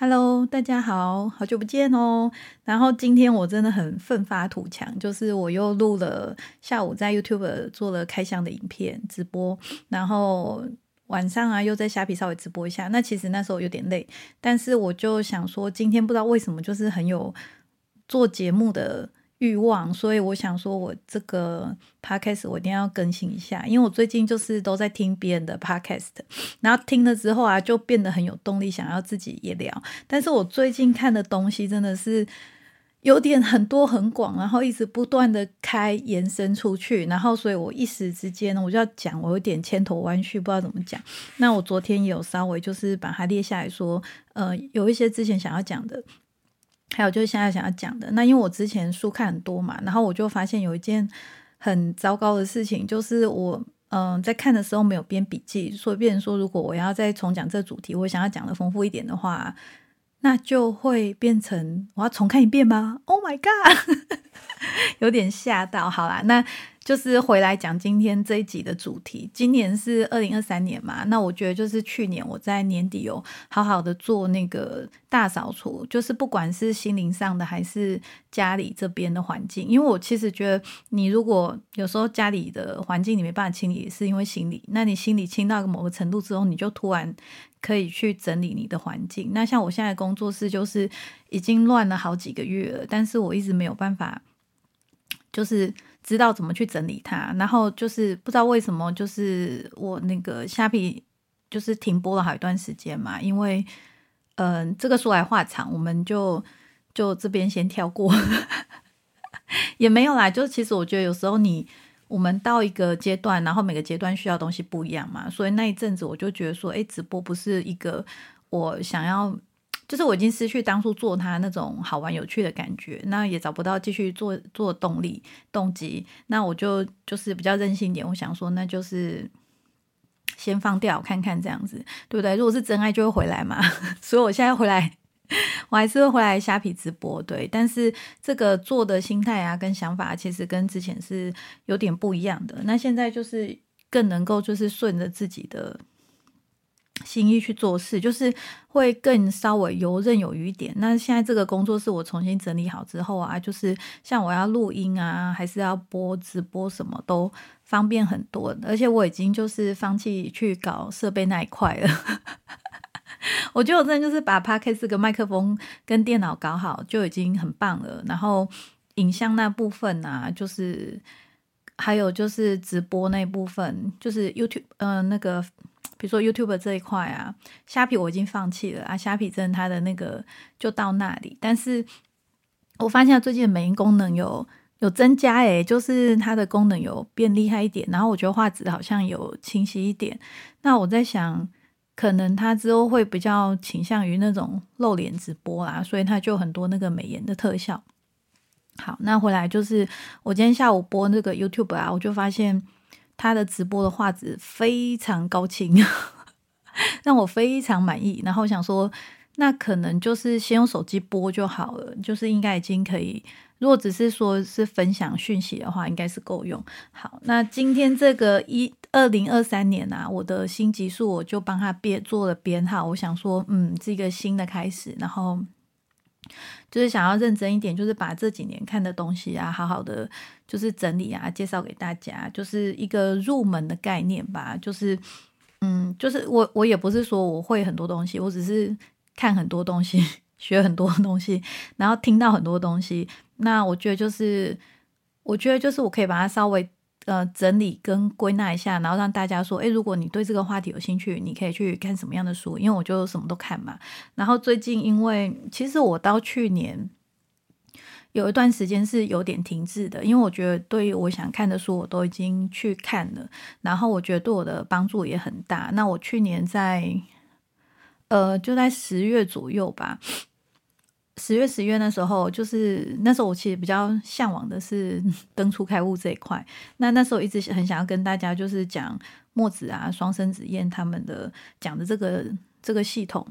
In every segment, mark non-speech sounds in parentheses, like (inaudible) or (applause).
Hello，大家好，好久不见哦。然后今天我真的很奋发图强，就是我又录了下午在 YouTube 做了开箱的影片直播，然后晚上啊又在虾皮稍微直播一下。那其实那时候有点累，但是我就想说，今天不知道为什么就是很有做节目的。欲望，所以我想说，我这个 podcast 我一定要更新一下，因为我最近就是都在听别人的 podcast，然后听了之后啊，就变得很有动力，想要自己也聊。但是我最近看的东西真的是有点很多很广，然后一直不断的开延伸出去，然后所以我一时之间，我就要讲，我有点千头万绪，不知道怎么讲。那我昨天也有稍微就是把它列下来说，呃，有一些之前想要讲的。还有就是现在想要讲的，那因为我之前书看很多嘛，然后我就发现有一件很糟糕的事情，就是我嗯在看的时候没有编笔记，所以变成说如果我要再重讲这主题，我想要讲的丰富一点的话，那就会变成我要重看一遍吗？Oh my god，(laughs) 有点吓到。好啦，那。就是回来讲今天这一集的主题。今年是二零二三年嘛，那我觉得就是去年我在年底有好好的做那个大扫除，就是不管是心灵上的还是家里这边的环境，因为我其实觉得你如果有时候家里的环境你没办法清理，是因为心理，那你心理清到某个程度之后，你就突然可以去整理你的环境。那像我现在工作室就是已经乱了好几个月了，但是我一直没有办法，就是。知道怎么去整理它，然后就是不知道为什么，就是我那个虾皮就是停播了好一段时间嘛，因为嗯，这个说来话长，我们就就这边先跳过，(laughs) 也没有啦。就其实我觉得有时候你我们到一个阶段，然后每个阶段需要东西不一样嘛，所以那一阵子我就觉得说，哎，直播不是一个我想要。就是我已经失去当初做它那种好玩有趣的感觉，那也找不到继续做做动力动机，那我就就是比较任性点，我想说那就是先放掉看看这样子，对不对？如果是真爱就会回来嘛，(laughs) 所以我现在回来，我还是会回来虾皮直播，对，但是这个做的心态啊跟想法其实跟之前是有点不一样的，那现在就是更能够就是顺着自己的。心意去做事，就是会更稍微游刃有余一点。那现在这个工作室我重新整理好之后啊，就是像我要录音啊，还是要播直播，什么都方便很多。而且我已经就是放弃去搞设备那一块了。(laughs) 我觉得我真的就是把 p a c k 跟麦克风跟电脑搞好就已经很棒了。然后影像那部分啊，就是还有就是直播那部分，就是 YouTube 嗯那个。比如说 YouTube 这一块啊，虾皮我已经放弃了啊，虾皮真的它的那个就到那里。但是我发现最近的美音功能有有增加，诶，就是它的功能有变厉害一点。然后我觉得画质好像有清晰一点。那我在想，可能它之后会比较倾向于那种露脸直播啦，所以它就很多那个美颜的特效。好，那回来就是我今天下午播那个 YouTube 啊，我就发现。他的直播的画质非常高清，(laughs) 让我非常满意。然后想说，那可能就是先用手机播就好了，就是应该已经可以。如果只是说是分享讯息的话，应该是够用。好，那今天这个一二零二三年啊，我的新集数我就帮他编做了编号。我想说，嗯，是一个新的开始，然后。就是想要认真一点，就是把这几年看的东西啊，好好的就是整理啊，介绍给大家，就是一个入门的概念吧。就是，嗯，就是我我也不是说我会很多东西，我只是看很多东西，(laughs) 学很多东西，然后听到很多东西。那我觉得就是，我觉得就是我可以把它稍微。呃，整理跟归纳一下，然后让大家说，诶，如果你对这个话题有兴趣，你可以去看什么样的书？因为我就什么都看嘛。然后最近，因为其实我到去年有一段时间是有点停滞的，因为我觉得对于我想看的书，我都已经去看了，然后我觉得对我的帮助也很大。那我去年在呃，就在十月左右吧。十月十月那时候，就是那时候我其实比较向往的是 (laughs) 登出开悟这一块。那那时候一直很想要跟大家就是讲墨子啊、双生子燕他们的讲的这个这个系统，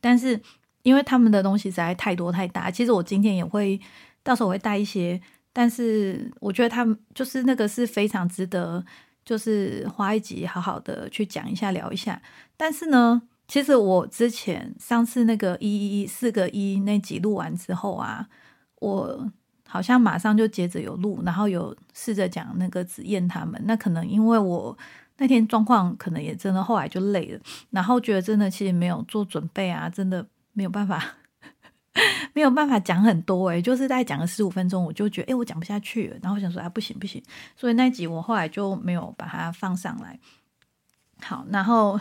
但是因为他们的东西实在太多太大，其实我今天也会到时候我会带一些，但是我觉得他们就是那个是非常值得，就是花一集好好的去讲一下聊一下。但是呢。其实我之前上次那个一一一四个一那集录完之后啊，我好像马上就接着有录，然后有试着讲那个紫燕他们。那可能因为我那天状况可能也真的后来就累了，然后觉得真的其实没有做准备啊，真的没有办法，(laughs) 没有办法讲很多诶，就是大概讲了十五分钟，我就觉得诶，我讲不下去了，然后想说啊不行不行，所以那集我后来就没有把它放上来。好，然后。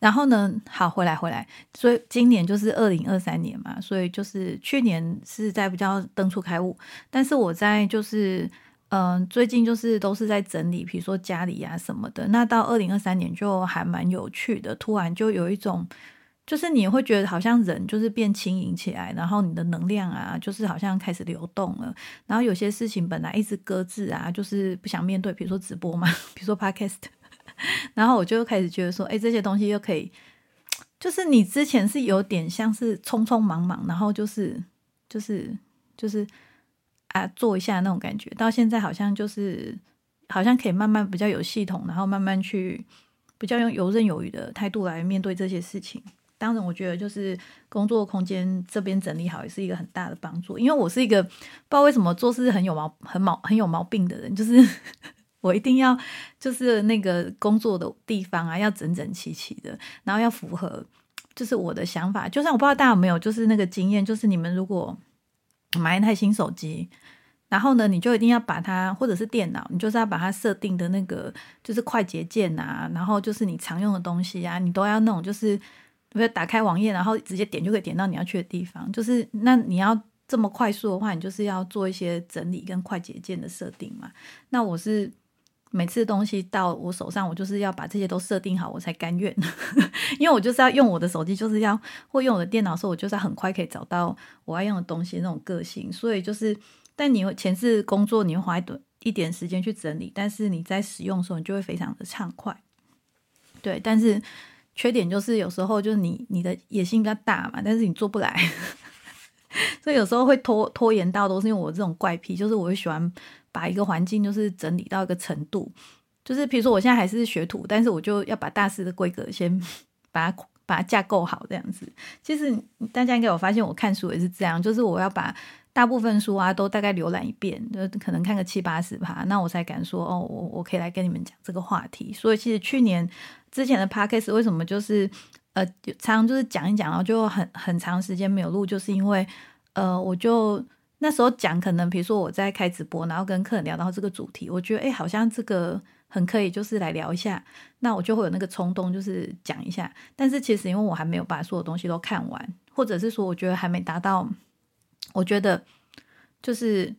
然后呢？好，回来回来。所以今年就是二零二三年嘛，所以就是去年是在比较登出开悟，但是我在就是嗯，最近就是都是在整理，比如说家里啊什么的。那到二零二三年就还蛮有趣的，突然就有一种，就是你会觉得好像人就是变轻盈起来，然后你的能量啊，就是好像开始流动了。然后有些事情本来一直搁置啊，就是不想面对，比如说直播嘛，(laughs) 比如说 podcast。(laughs) 然后我就开始觉得说，哎，这些东西又可以，就是你之前是有点像是匆匆忙忙，然后就是就是就是啊做一下那种感觉，到现在好像就是好像可以慢慢比较有系统，然后慢慢去比较用游刃有余的态度来面对这些事情。当然，我觉得就是工作空间这边整理好也是一个很大的帮助，因为我是一个不知道为什么做事很有毛很毛很有毛病的人，就是。我一定要就是那个工作的地方啊，要整整齐齐的，然后要符合就是我的想法。就算我不知道大家有没有就是那个经验，就是你们如果买一台新手机，然后呢，你就一定要把它或者是电脑，你就是要把它设定的那个就是快捷键啊，然后就是你常用的东西啊，你都要那种就是比如打开网页，然后直接点就可以点到你要去的地方。就是那你要这么快速的话，你就是要做一些整理跟快捷键的设定嘛。那我是。每次东西到我手上，我就是要把这些都设定好，我才甘愿。(laughs) 因为我就是要用我的手机，就是要或用我的电脑的时候，我就是很快可以找到我要用的东西那种个性。所以就是，但你前次工作你会花一点一点时间去整理，但是你在使用的时候，你就会非常的畅快。对，但是缺点就是有时候就是你你的野心比较大嘛，但是你做不来，(laughs) 所以有时候会拖拖延到都是因为我这种怪癖，就是我会喜欢。把一个环境就是整理到一个程度，就是比如说我现在还是学徒，但是我就要把大师的规格先 (laughs) 把它把它架构好这样子。其实大家应该有发现，我看书也是这样，就是我要把大部分书啊都大概浏览一遍，就可能看个七八十趴，那我才敢说哦，我我可以来跟你们讲这个话题。所以其实去年之前的 podcast 为什么就是呃常常就是讲一讲，然后就很很长时间没有录，就是因为呃我就。那时候讲可能，比如说我在开直播，然后跟客人聊到这个主题，我觉得哎，好像这个很可以，就是来聊一下。那我就会有那个冲动，就是讲一下。但是其实因为我还没有把所有东西都看完，或者是说我觉得还没达到，我觉得就是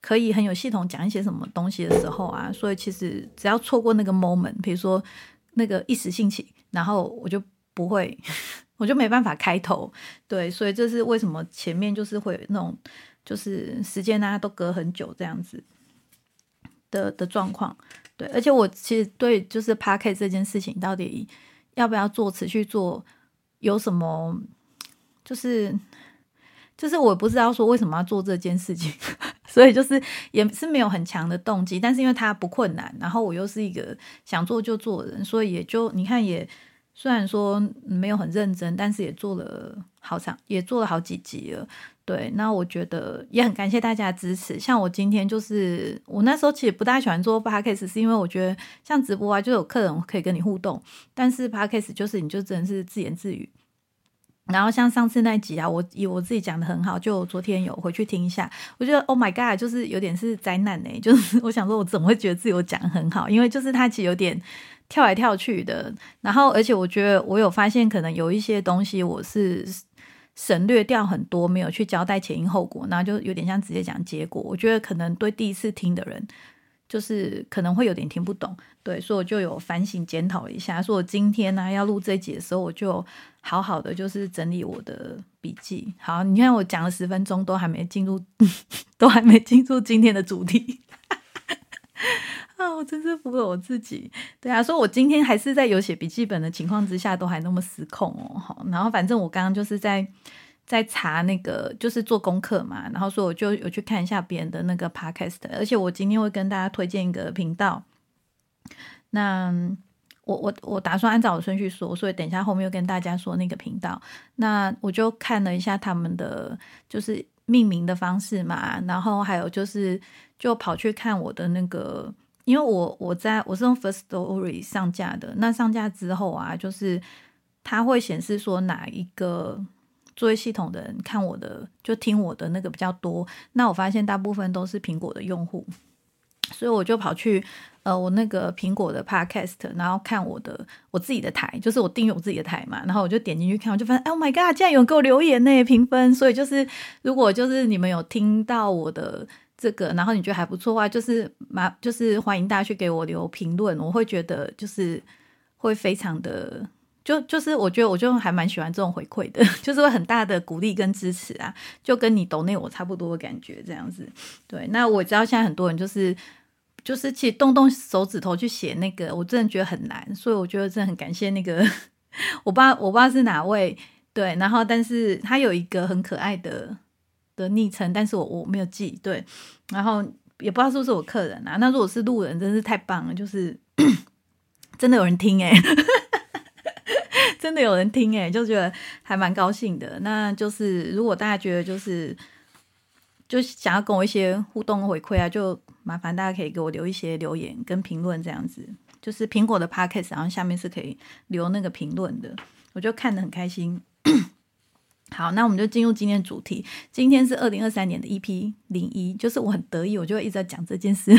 可以很有系统讲一些什么东西的时候啊，所以其实只要错过那个 moment，比如说那个一时兴起，然后我就不会，我就没办法开头。对，所以这是为什么前面就是会有那种。就是时间啊，都隔很久这样子的的状况，对，而且我其实对就是 p a r k 这件事情到底要不要做，持续做，有什么就是就是我不知道说为什么要做这件事情，(laughs) 所以就是也是没有很强的动机，但是因为它不困难，然后我又是一个想做就做的人，所以也就你看也。虽然说没有很认真，但是也做了好长，也做了好几集了。对，那我觉得也很感谢大家的支持。像我今天就是，我那时候其实不大喜欢做 podcast，是因为我觉得像直播啊，就有客人可以跟你互动，但是 podcast 就是你就真的是自言自语。然后像上次那集啊，我以我自己讲的很好，就昨天有回去听一下，我觉得 Oh my God，就是有点是灾难呢。就是 (laughs) 我想说，我怎么会觉得自己讲很好？因为就是他其实有点。跳来跳去的，然后而且我觉得我有发现，可能有一些东西我是省略掉很多，没有去交代前因后果，然后就有点像直接讲结果。我觉得可能对第一次听的人，就是可能会有点听不懂，对，所以我就有反省检讨一下。说我今天呢要录这集的时候，我就好好的就是整理我的笔记。好，你看我讲了十分钟，都还没进入，(laughs) 都还没进入今天的主题。啊，我真是服了我自己。对啊，说我今天还是在有写笔记本的情况之下，都还那么失控哦。好，然后反正我刚刚就是在在查那个，就是做功课嘛。然后说我就有去看一下别人的那个 podcast，而且我今天会跟大家推荐一个频道。那我我我打算按照我顺序说，所以等一下后面又跟大家说那个频道。那我就看了一下他们的就是命名的方式嘛，然后还有就是就跑去看我的那个，因为我我在我是用 First Story 上架的，那上架之后啊，就是它会显示说哪一个作业系统的人看我的就听我的那个比较多，那我发现大部分都是苹果的用户。所以我就跑去呃我那个苹果的 podcast，然后看我的我自己的台，就是我订阅我自己的台嘛，然后我就点进去看，我就发现，Oh my god，竟然有人给我留言呢，评分。所以就是如果就是你们有听到我的这个，然后你觉得还不错的话，就是麻就是欢迎大家去给我留评论，我会觉得就是会非常的就就是我觉得我就还蛮喜欢这种回馈的，(laughs) 就是会很大的鼓励跟支持啊，就跟你抖内我差不多的感觉这样子。对，那我知道现在很多人就是。就是其实动动手指头去写那个，我真的觉得很难，所以我觉得真的很感谢那个，(laughs) 我不知道我不知道是哪位，对，然后但是他有一个很可爱的的昵称，但是我我没有记，对，然后也不知道是不是我客人啊，那如果是路人，真是太棒了，就是 (coughs) 真的有人听哎，(laughs) 真的有人听哎，就觉得还蛮高兴的。那就是如果大家觉得就是就想要跟我一些互动回馈啊，就。麻烦大家可以给我留一些留言跟评论，这样子就是苹果的 podcast，然后下面是可以留那个评论的，我就看得很开心。好，那我们就进入今天主题。今天是二零二三年的 EP 零一，就是我很得意，我就会一直在讲这件事。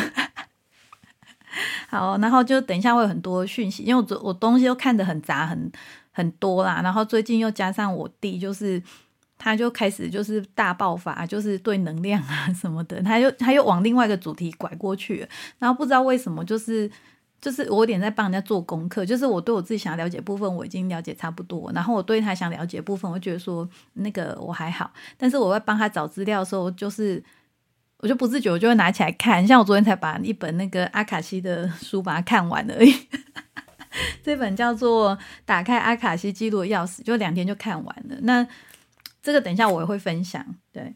(laughs) 好，然后就等一下会有很多讯息，因为我我东西都看得很杂，很很多啦。然后最近又加上我弟，就是。他就开始就是大爆发，就是对能量啊什么的，他又他又往另外一个主题拐过去，然后不知道为什么，就是就是我有点在帮人家做功课，就是我对我自己想要了解部分我已经了解差不多，然后我对他想了解部分，我觉得说那个我还好，但是我在帮他找资料的时候，就是我就不自觉我就会拿起来看，像我昨天才把一本那个阿卡西的书把它看完而已，(laughs) 这本叫做《打开阿卡西记录的钥匙》，就两天就看完了，那。这个等一下我也会分享，对，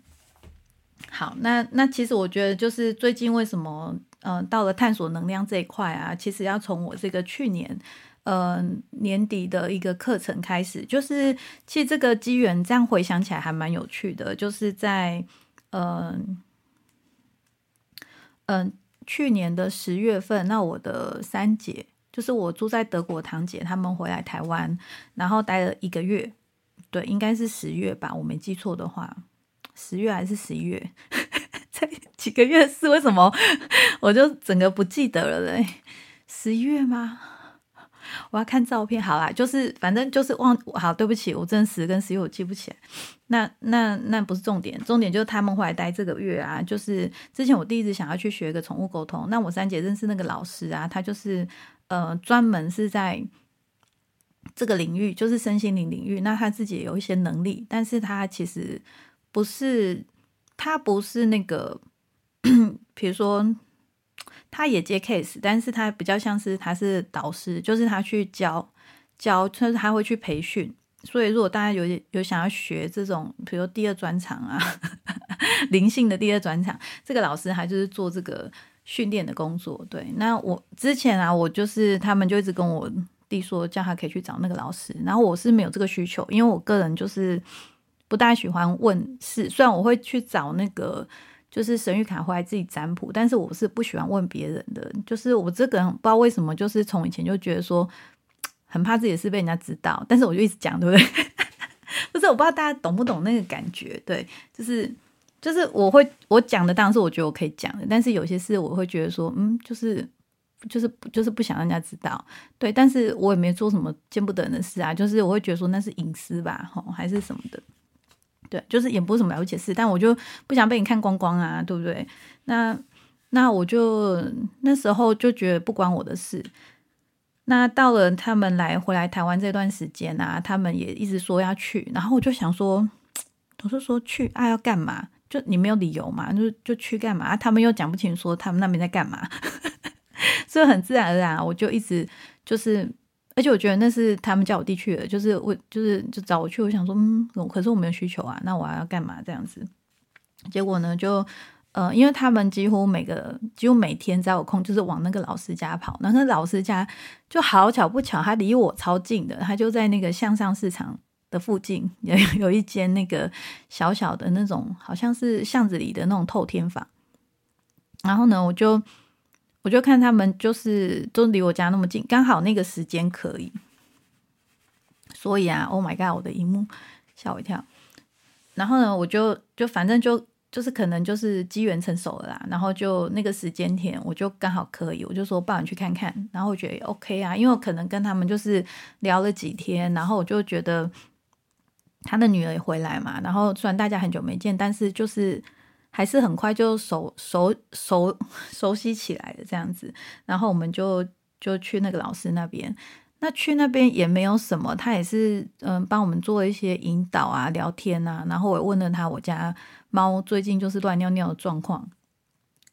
好，那那其实我觉得就是最近为什么，嗯，到了探索能量这一块啊，其实要从我这个去年，嗯，年底的一个课程开始，就是其实这个机缘这样回想起来还蛮有趣的，就是在，嗯，嗯，去年的十月份，那我的三姐，就是我住在德国堂姐，他们回来台湾，然后待了一个月。对，应该是十月吧，我没记错的话，十月还是十一月？才几个月是为什么？(laughs) 我就整个不记得了嘞。十一月吗？我要看照片。好啦，就是反正就是忘。好，对不起，我真十跟十一我记不起来。那那那不是重点，重点就是他们回来待这个月啊。就是之前我第一次想要去学一个宠物沟通，那我三姐认识那个老师啊，他就是呃专门是在。这个领域就是身心灵领域，那他自己也有一些能力，但是他其实不是，他不是那个，(clears throat) 比如说他也接 case，但是他比较像是他是导师，就是他去教教，就是他会去培训。所以如果大家有有想要学这种，比如说第二专场啊，(laughs) 灵性的第二专场，这个老师还就是做这个训练的工作。对，那我之前啊，我就是他们就一直跟我。弟说叫他可以去找那个老师，然后我是没有这个需求，因为我个人就是不大喜欢问事。虽然我会去找那个就是神谕卡回来自己占卜，但是我是不喜欢问别人的。就是我这个人不知道为什么，就是从以前就觉得说很怕自己的事被人家知道，但是我就一直讲，对不对？(laughs) 不是我不知道大家懂不懂那个感觉？对，就是就是我会我讲的当然是我觉得我可以讲的，但是有些事我会觉得说，嗯，就是。就是就是不想让人家知道，对，但是我也没做什么见不得人的事啊，就是我会觉得说那是隐私吧，吼，还是什么的，对，就是也不是什么了不起事，但我就不想被你看光光啊，对不对？那那我就那时候就觉得不关我的事。那到了他们来回来台湾这段时间啊，他们也一直说要去，然后我就想说，我就说去啊要干嘛？就你没有理由嘛，就就去干嘛？他们又讲不清说他们那边在干嘛。(laughs) 所以很自然而然，我就一直就是，而且我觉得那是他们叫我弟去的，就是我就是就找我去。我想说，嗯，可是我没有需求啊，那我还要干嘛这样子？结果呢，就呃，因为他们几乎每个几乎每天只要有空，就是往那个老师家跑。那个老师家就好巧不巧，他离我超近的，他就在那个向上市场的附近，有有一间那个小小的那种，好像是巷子里的那种透天房。然后呢，我就我就看他们就是都离我家那么近，刚好那个时间可以。所以啊，Oh my god，我的荧幕吓我一跳。然后呢，我就就反正就就是可能就是机缘成熟了啦。然后就那个时间点，我就刚好可以，我就说帮你去看看。然后我觉得 OK 啊，因为我可能跟他们就是聊了几天，然后我就觉得他的女儿也回来嘛。然后虽然大家很久没见，但是就是还是很快就熟熟熟 (laughs) 熟悉起来的这样子。然后我们就就去那个老师那边。那去那边也没有什么，他也是嗯帮我们做一些引导啊、聊天啊，然后我问了他我家猫最近就是乱尿尿的状况，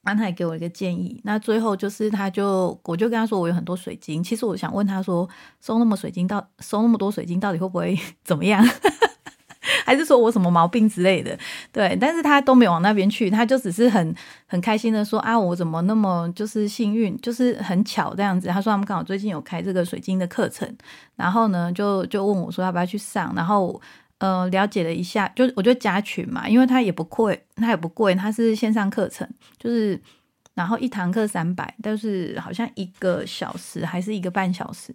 然后他也给我一个建议。那最后就是他就我就跟他说我有很多水晶，其实我想问他说收那么水晶到收那么多水晶到底会不会怎么样？(laughs) 还是说我什么毛病之类的，对，但是他都没往那边去，他就只是很很开心的说啊，我怎么那么就是幸运，就是很巧这样子。他说他们刚好最近有开这个水晶的课程，然后呢就就问我说要不要去上，然后呃了解了一下，就我就加群嘛，因为他也不贵，他也不贵，他是线上课程，就是然后一堂课三百，但是好像一个小时还是一个半小时。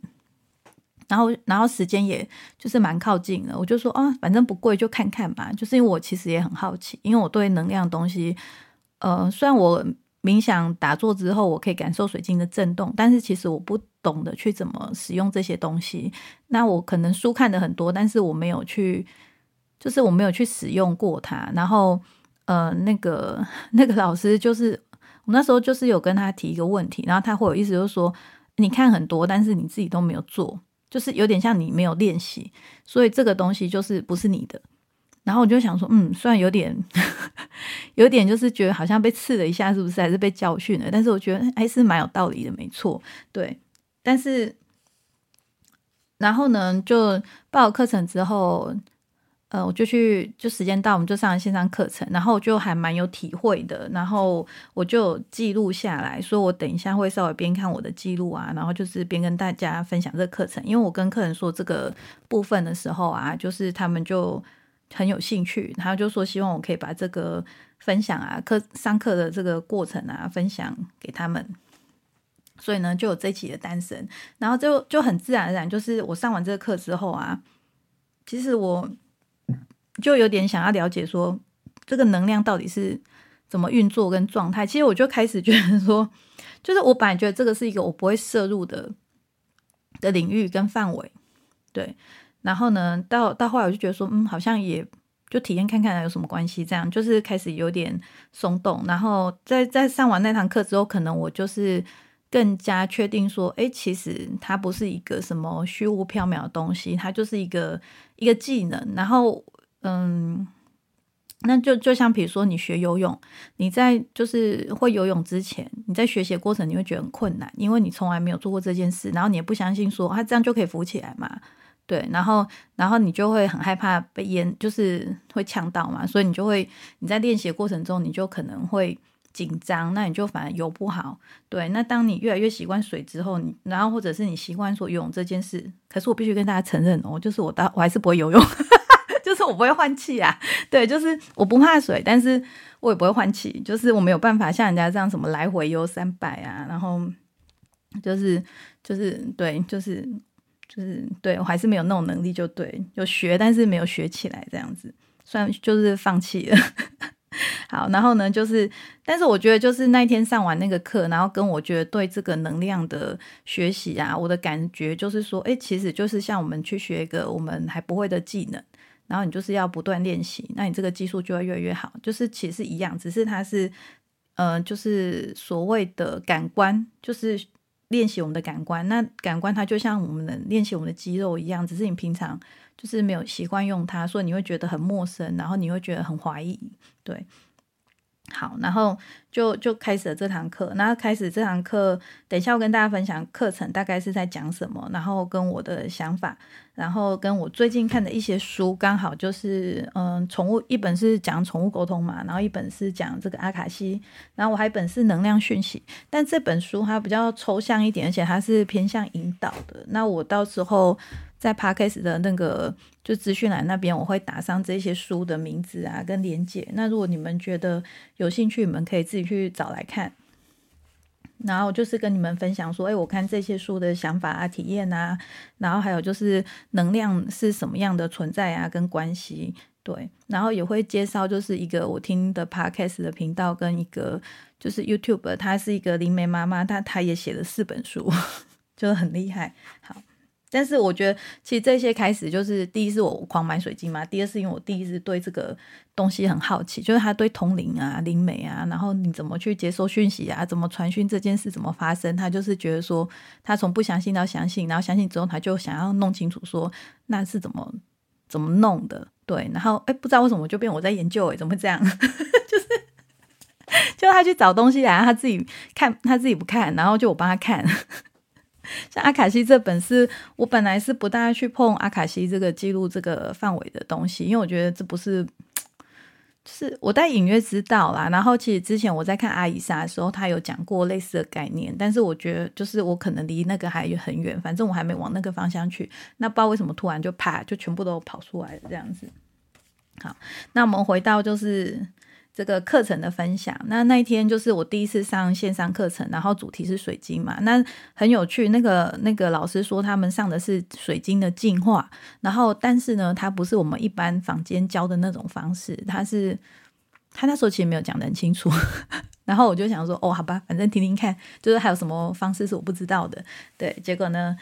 然后，然后时间也就是蛮靠近的，我就说啊，反正不贵，就看看吧。就是因为我其实也很好奇，因为我对能量东西，呃，虽然我冥想打坐之后，我可以感受水晶的震动，但是其实我不懂得去怎么使用这些东西。那我可能书看的很多，但是我没有去，就是我没有去使用过它。然后，呃，那个那个老师就是我那时候就是有跟他提一个问题，然后他会有意思就是说，你看很多，但是你自己都没有做。就是有点像你没有练习，所以这个东西就是不是你的。然后我就想说，嗯，虽然有点，(laughs) 有点就是觉得好像被刺了一下，是不是？还是被教训了？但是我觉得还是蛮有道理的，没错。对，但是，然后呢，就报课程之后。呃，我就去，就时间到，我们就上线上课程，然后就还蛮有体会的，然后我就记录下来，说我等一下会稍微边看我的记录啊，然后就是边跟大家分享这个课程，因为我跟客人说这个部分的时候啊，就是他们就很有兴趣，然后就说希望我可以把这个分享啊，课上课的这个过程啊，分享给他们，所以呢，就有这期的单身，然后就就很自然而然，就是我上完这个课之后啊，其实我。就有点想要了解说这个能量到底是怎么运作跟状态。其实我就开始觉得说，(laughs) 就是我本来觉得这个是一个我不会摄入的的领域跟范围，对。然后呢，到到后来我就觉得说，嗯，好像也就体验看看有什么关系。这样就是开始有点松动。然后在在上完那堂课之后，可能我就是更加确定说，哎，其实它不是一个什么虚无缥缈的东西，它就是一个一个技能。然后嗯，那就就像比如说你学游泳，你在就是会游泳之前，你在学习过程你会觉得很困难，因为你从来没有做过这件事，然后你也不相信说啊这样就可以浮起来嘛，对，然后然后你就会很害怕被淹，就是会呛到嘛，所以你就会你在练习的过程中你就可能会紧张，那你就反而游不好，对，那当你越来越习惯水之后，你然后或者是你习惯说游泳这件事，可是我必须跟大家承认哦，就是我到我还是不会游泳。就是 (laughs) 我不会换气啊，对，就是我不怕水，但是我也不会换气，就是我没有办法像人家这样什么来回游三百啊，然后就是就是对，就是就是对我还是没有那种能力，就对，有学，但是没有学起来这样子，算就是放弃了。(laughs) 好，然后呢，就是，但是我觉得就是那一天上完那个课，然后跟我觉得对这个能量的学习啊，我的感觉就是说，哎，其实就是像我们去学一个我们还不会的技能。然后你就是要不断练习，那你这个技术就会越来越好。就是其实一样，只是它是，呃，就是所谓的感官，就是练习我们的感官。那感官它就像我们的练习我们的肌肉一样，只是你平常就是没有习惯用它，所以你会觉得很陌生，然后你会觉得很怀疑。对。好，然后就就开始了这堂课。那开始这堂课，等一下我跟大家分享课程大概是在讲什么，然后跟我的想法，然后跟我最近看的一些书，刚好就是嗯，宠物一本是讲宠物沟通嘛，然后一本是讲这个阿卡西，然后我还一本是能量讯息。但这本书它比较抽象一点，而且它是偏向引导的。那我到时候。在 Podcast 的那个就资讯栏那边，我会打上这些书的名字啊，跟连接。那如果你们觉得有兴趣，你们可以自己去找来看。然后就是跟你们分享说，哎，我看这些书的想法啊、体验啊，然后还有就是能量是什么样的存在啊，跟关系。对，然后也会介绍就是一个我听的 Podcast 的频道，跟一个就是 YouTube，他是一个灵媒妈妈，她她也写了四本书，(laughs) 就很厉害。好。但是我觉得，其实这些开始就是第一是我狂买水晶嘛，第二是因为我第一是对这个东西很好奇，就是他对通灵啊、灵媒啊，然后你怎么去接收讯息啊，怎么传讯这件事怎么发生，他就是觉得说，他从不相信到相信，然后相信之后他就想要弄清楚说那是怎么怎么弄的，对，然后哎不知道为什么就变我在研究哎，怎么会这样？(laughs) 就是就他去找东西来，他自己看他自己不看，然后就我帮他看。(laughs) 像阿卡西这本是我本来是不大去碰阿卡西这个记录这个范围的东西，因为我觉得这不是，就是我在隐约知道啦。然后其实之前我在看阿伊莎的时候，他有讲过类似的概念，但是我觉得就是我可能离那个还很远，反正我还没往那个方向去。那不知道为什么突然就啪就全部都跑出来了这样子。好，那我们回到就是。这个课程的分享，那那一天就是我第一次上线上课程，然后主题是水晶嘛，那很有趣。那个那个老师说他们上的是水晶的进化，然后但是呢，他不是我们一般坊间教的那种方式，他是他那时候其实没有讲得很清楚，(laughs) 然后我就想说，哦，好吧，反正听听看，就是还有什么方式是我不知道的，对，结果呢。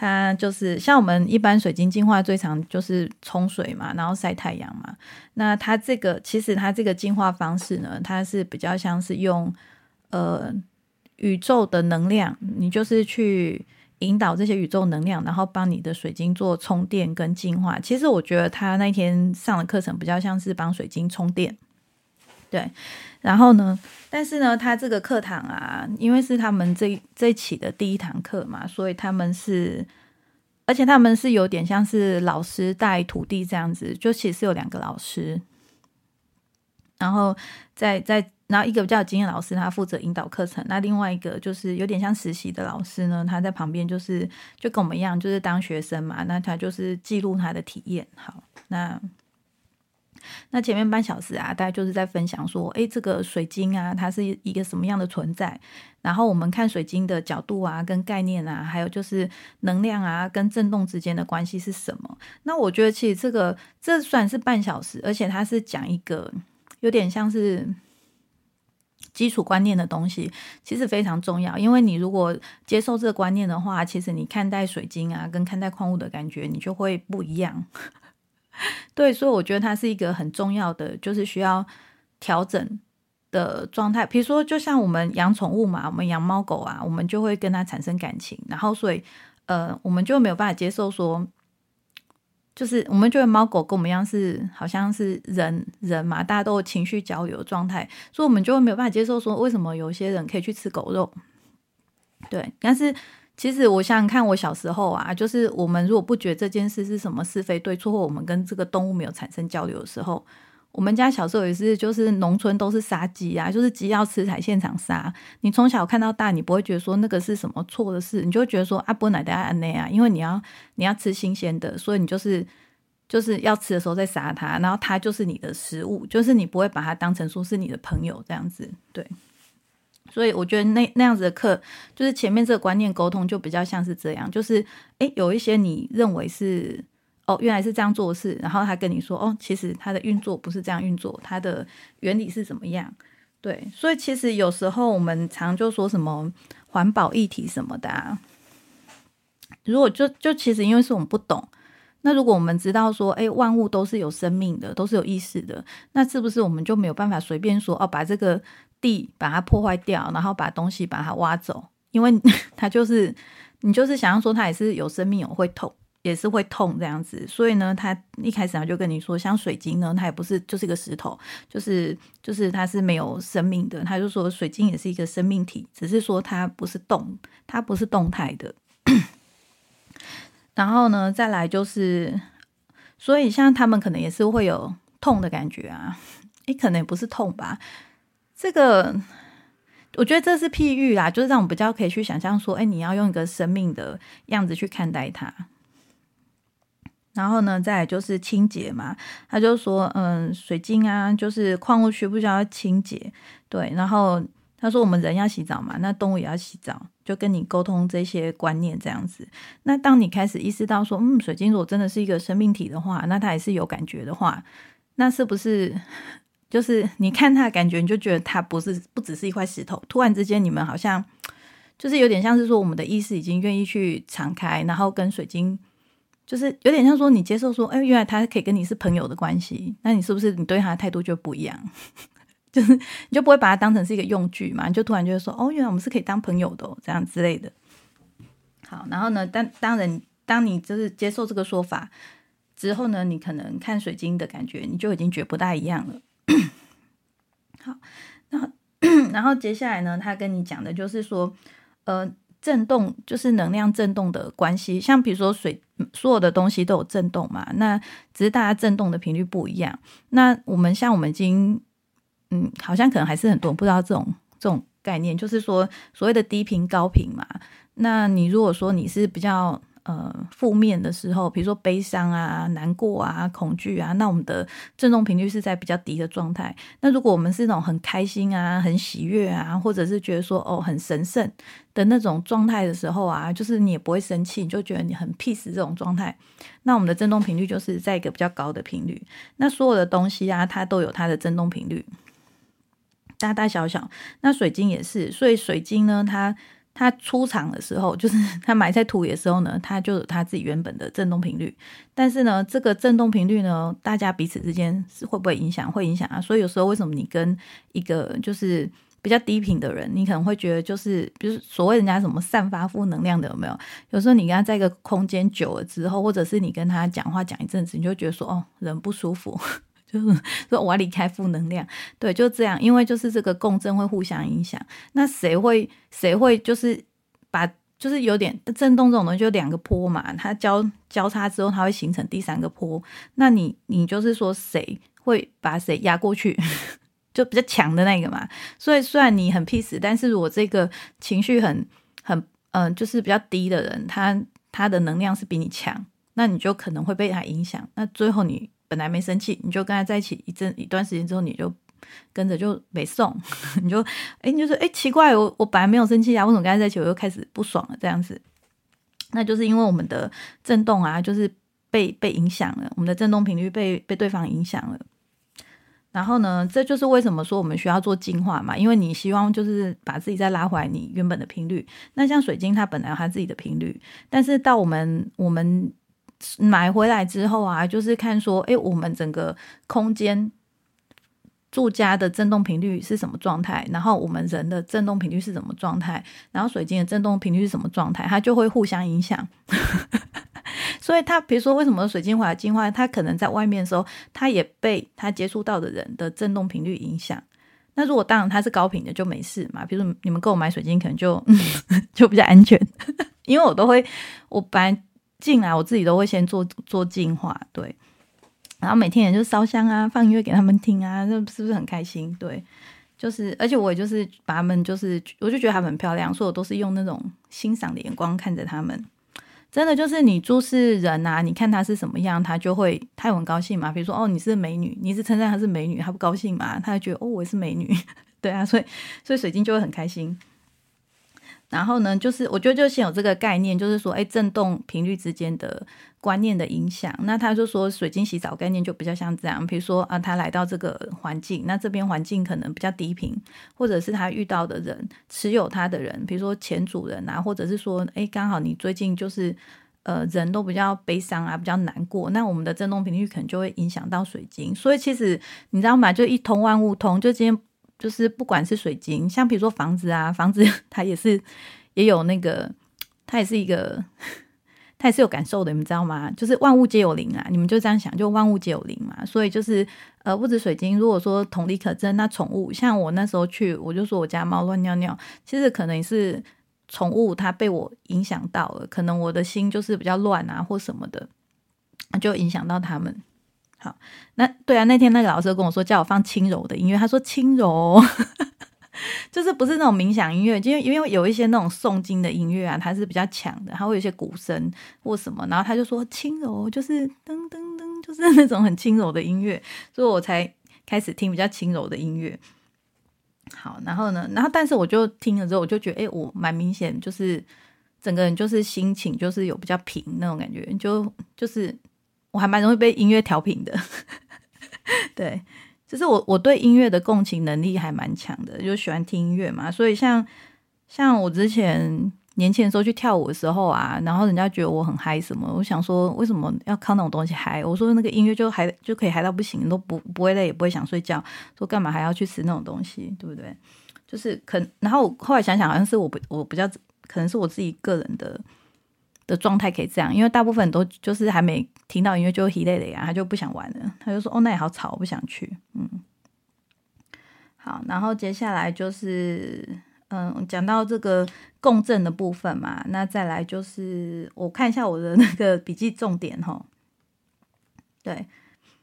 它就是像我们一般水晶净化最常就是冲水嘛，然后晒太阳嘛。那它这个其实它这个净化方式呢，它是比较像是用呃宇宙的能量，你就是去引导这些宇宙能量，然后帮你的水晶做充电跟净化。其实我觉得他那天上的课程比较像是帮水晶充电，对。然后呢？但是呢，他这个课堂啊，因为是他们这这一期的第一堂课嘛，所以他们是，而且他们是有点像是老师带徒弟这样子，就其实有两个老师，然后在在，然后一个比较有经验老师，他负责引导课程，那另外一个就是有点像实习的老师呢，他在旁边就是就跟我们一样，就是当学生嘛，那他就是记录他的体验。好，那。那前面半小时啊，大家就是在分享说，诶，这个水晶啊，它是一个什么样的存在？然后我们看水晶的角度啊，跟概念啊，还有就是能量啊，跟震动之间的关系是什么？那我觉得其实这个这算是半小时，而且它是讲一个有点像是基础观念的东西，其实非常重要。因为你如果接受这个观念的话，其实你看待水晶啊，跟看待矿物的感觉，你就会不一样。(laughs) 对，所以我觉得它是一个很重要的，就是需要调整的状态。比如说，就像我们养宠物嘛，我们养猫狗啊，我们就会跟它产生感情，然后所以呃，我们就没有办法接受说，就是我们觉得猫狗跟我们一样是好像是人人嘛，大家都情绪交流的状态，所以我们就会没有办法接受说，为什么有些人可以去吃狗肉？对，但是。其实我想想看，我小时候啊，就是我们如果不觉这件事是什么是非对错，或我们跟这个动物没有产生交流的时候，我们家小时候也是，就是农村都是杀鸡啊，就是鸡要吃才现场杀。你从小看到大，你不会觉得说那个是什么错的事，你就觉得说阿波奶奶安内啊，因为你要你要吃新鲜的，所以你就是就是要吃的时候再杀它，然后它就是你的食物，就是你不会把它当成说是你的朋友这样子，对。所以我觉得那那样子的课，就是前面这个观念沟通就比较像是这样，就是诶，有一些你认为是哦，原来是这样做事，然后他跟你说哦，其实它的运作不是这样运作，它的原理是怎么样？对，所以其实有时候我们常就说什么环保议题什么的，啊，如果就就其实因为是我们不懂，那如果我们知道说，诶，万物都是有生命的，都是有意识的，那是不是我们就没有办法随便说哦，把这个。地把它破坏掉，然后把东西把它挖走，因为 (laughs) 它就是你就是想要说它也是有生命有会痛也是会痛这样子，所以呢，他一开始他就跟你说，像水晶呢，它也不是就是一个石头，就是就是它是没有生命的。他就说水晶也是一个生命体，只是说它不是动，它不是动态的。(coughs) 然后呢，再来就是，所以像他们可能也是会有痛的感觉啊，你，可能不是痛吧？这个我觉得这是譬喻啦，就是让我们比较可以去想象说，哎，你要用一个生命的样子去看待它。然后呢，再就是清洁嘛，他就说，嗯，水晶啊，就是矿物需不需要清洁？对，然后他说，我们人要洗澡嘛，那动物也要洗澡，就跟你沟通这些观念这样子。那当你开始意识到说，嗯，水晶如果真的是一个生命体的话，那它也是有感觉的话，那是不是就是你看它的感觉，你就觉得它不是不只是一块石头？突然之间，你们好像就是有点像是说，我们的意识已经愿意去敞开，然后跟水晶。就是有点像说，你接受说，哎，原来他可以跟你是朋友的关系，那你是不是你对他的态度就不一样？(laughs) 就是你就不会把它当成是一个用具嘛？你就突然觉得说，哦，原来我们是可以当朋友的，这样之类的。好，然后呢，当当然，当你就是接受这个说法之后呢，你可能看水晶的感觉，你就已经觉不大一样了。(coughs) 好，那 (coughs) 然后接下来呢，他跟你讲的就是说，呃。震动就是能量震动的关系，像比如说水，所有的东西都有震动嘛，那只是大家震动的频率不一样。那我们像我们已经，嗯，好像可能还是很多人不知道这种这种概念，就是说所谓的低频高频嘛。那你如果说你是比较。呃，负面的时候，比如说悲伤啊、难过啊、恐惧啊，那我们的振动频率是在比较低的状态。那如果我们是那种很开心啊、很喜悦啊，或者是觉得说哦很神圣的那种状态的时候啊，就是你也不会生气，你就觉得你很 peace 这种状态，那我们的振动频率就是在一个比较高的频率。那所有的东西啊，它都有它的振动频率，大大小小。那水晶也是，所以水晶呢，它。它出场的时候，就是它埋在土里的时候呢，它就有它自己原本的振动频率。但是呢，这个振动频率呢，大家彼此之间是会不会影响？会影响啊。所以有时候为什么你跟一个就是比较低频的人，你可能会觉得就是，比如所谓人家什么散发负能量的有没有？有时候你跟他在一个空间久了之后，或者是你跟他讲话讲一阵子，你就觉得说哦，人不舒服。就是 (laughs) 说我要离开负能量，对，就这样，因为就是这个共振会互相影响。那谁会谁会就是把就是有点震动这种东西，就两个坡嘛，它交交叉之后，它会形成第三个坡。那你你就是说谁会把谁压过去，(laughs) 就比较强的那个嘛。所以虽然你很 peace，但是如果这个情绪很很嗯，就是比较低的人，他他的能量是比你强，那你就可能会被他影响。那最后你。本来没生气，你就跟他在一起一阵一段时间之后，你就跟着就没送，(laughs) 你就哎，你就说哎，奇怪，我我本来没有生气啊，为什么跟他在一起我又开始不爽了？这样子，那就是因为我们的震动啊，就是被被影响了，我们的震动频率被被对方影响了。然后呢，这就是为什么说我们需要做净化嘛，因为你希望就是把自己再拉回来你原本的频率。那像水晶，它本来有它自己的频率，但是到我们我们。买回来之后啊，就是看说，哎，我们整个空间住家的振动频率是什么状态，然后我们人的振动频率是什么状态，然后水晶的振动频率是什么状态，它就会互相影响。(laughs) 所以，它比如说，为什么水晶回来净化，它可能在外面的时候，它也被它接触到的人的振动频率影响。那如果当然它是高频的，就没事嘛。比如你们购买水晶，可能就 (laughs) 就比较安全，(laughs) 因为我都会我本来。进来，我自己都会先做做净化，对，然后每天也就烧香啊，放音乐给他们听啊，那 (laughs) 是不是很开心？对，就是，而且我也就是把他们，就是我就觉得他们很漂亮，所以我都是用那种欣赏的眼光看着他们。真的就是你注视人啊，你看他是什么样，他就会他很高兴嘛。比如说哦，你是美女，你是称赞她是美女，他不高兴嘛，他就觉得哦，我是美女，(laughs) 对啊，所以所以水晶就会很开心。然后呢，就是我觉得就先有这个概念，就是说，哎，振动频率之间的观念的影响。那他就说，水晶洗澡概念就比较像这样，比如说啊，他来到这个环境，那这边环境可能比较低频，或者是他遇到的人，持有他的人，比如说前主人啊，或者是说，哎，刚好你最近就是呃，人都比较悲伤啊，比较难过，那我们的振动频率可能就会影响到水晶。所以其实你知道吗？就一通万物通，就今天。就是不管是水晶，像比如说房子啊，房子 (laughs) 它也是也有那个，它也是一个 (laughs) 他也是有感受的，你们知道吗？就是万物皆有灵啊，你们就这样想，就万物皆有灵嘛。所以就是呃，不止水晶，如果说同理可证，那宠物像我那时候去，我就说我家猫乱尿尿，其实可能是宠物它被我影响到了，可能我的心就是比较乱啊，或什么的，就影响到他们。好，那对啊，那天那个老师跟我说，叫我放轻柔的音乐，他说轻柔，(laughs) 就是不是那种冥想音乐，因为因为有一些那种诵经的音乐啊，它是比较强的，它会有一些鼓声或什么，然后他就说轻柔，就是噔噔噔，就是那种很轻柔的音乐，所以我才开始听比较轻柔的音乐。好，然后呢，然后但是我就听了之后，我就觉得，哎，我蛮明显，就是整个人就是心情就是有比较平那种感觉，就就是。我还蛮容易被音乐调频的，(laughs) 对，就是我我对音乐的共情能力还蛮强的，就喜欢听音乐嘛。所以像像我之前年轻的时候去跳舞的时候啊，然后人家觉得我很嗨什么，我想说为什么要靠那种东西嗨？我说那个音乐就嗨就可以嗨到不行，都不不会累，也不会想睡觉，说干嘛还要去吃那种东西，对不对？就是可，然后后来想想，好像是我不我比较可能是我自己个人的。的状态可以这样，因为大部分都就是还没听到音乐就疲累的呀，他就不想玩了，他就说：“哦，那也好吵，我不想去。”嗯，好，然后接下来就是嗯，讲到这个共振的部分嘛，那再来就是我看一下我的那个笔记重点哈。对，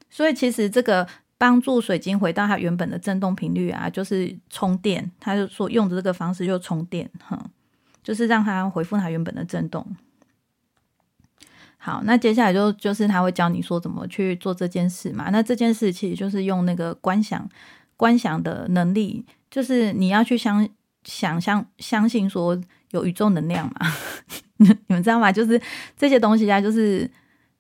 所以其实这个帮助水晶回到它原本的振动频率啊，就是充电，他就说用的这个方式就充电哈，就是让它回复它原本的振动。好，那接下来就就是他会教你说怎么去做这件事嘛。那这件事其实就是用那个观想、观想的能力，就是你要去相想象、相信说有宇宙能量嘛。(laughs) 你们知道吗？就是这些东西啊，就是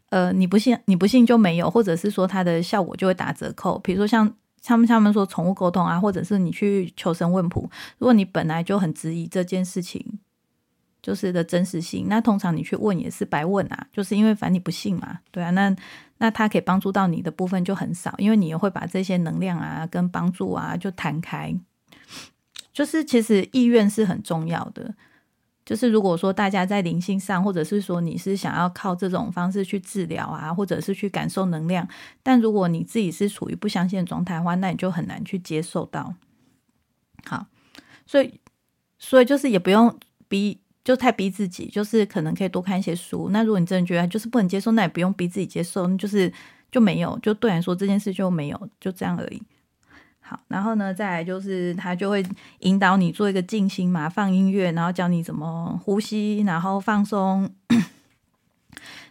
呃，你不信，你不信就没有，或者是说它的效果就会打折扣。比如说像他们他们说宠物沟通啊，或者是你去求神问卜，如果你本来就很质疑这件事情。就是的真实性，那通常你去问也是白问啊，就是因为反正你不信嘛，对啊，那那他可以帮助到你的部分就很少，因为你也会把这些能量啊跟帮助啊就弹开，就是其实意愿是很重要的，就是如果说大家在灵性上，或者是说你是想要靠这种方式去治疗啊，或者是去感受能量，但如果你自己是处于不相信的状态的话，那你就很难去接受到。好，所以所以就是也不用逼。就太逼自己，就是可能可以多看一些书。那如果你真的觉得就是不能接受，那也不用逼自己接受，就是就没有，就对来说这件事就没有，就这样而已。好，然后呢，再来就是他就会引导你做一个静心嘛，放音乐，然后教你怎么呼吸，然后放松。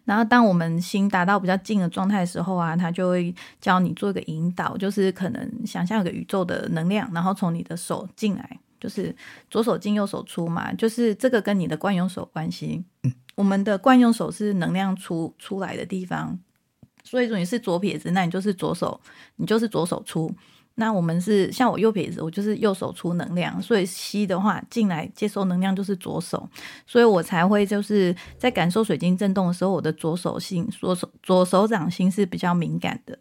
然后当我们心达到比较静的状态的时候啊，他就会教你做一个引导，就是可能想象有个宇宙的能量，然后从你的手进来。就是左手进右手出嘛，就是这个跟你的惯用手关系。我们的惯用手是能量出出来的地方，所以说你是左撇子，那你就是左手，你就是左手出。那我们是像我右撇子，我就是右手出能量，所以吸的话进来接收能量就是左手，所以我才会就是在感受水晶震动的时候，我的左手心左手左手掌心是比较敏感的。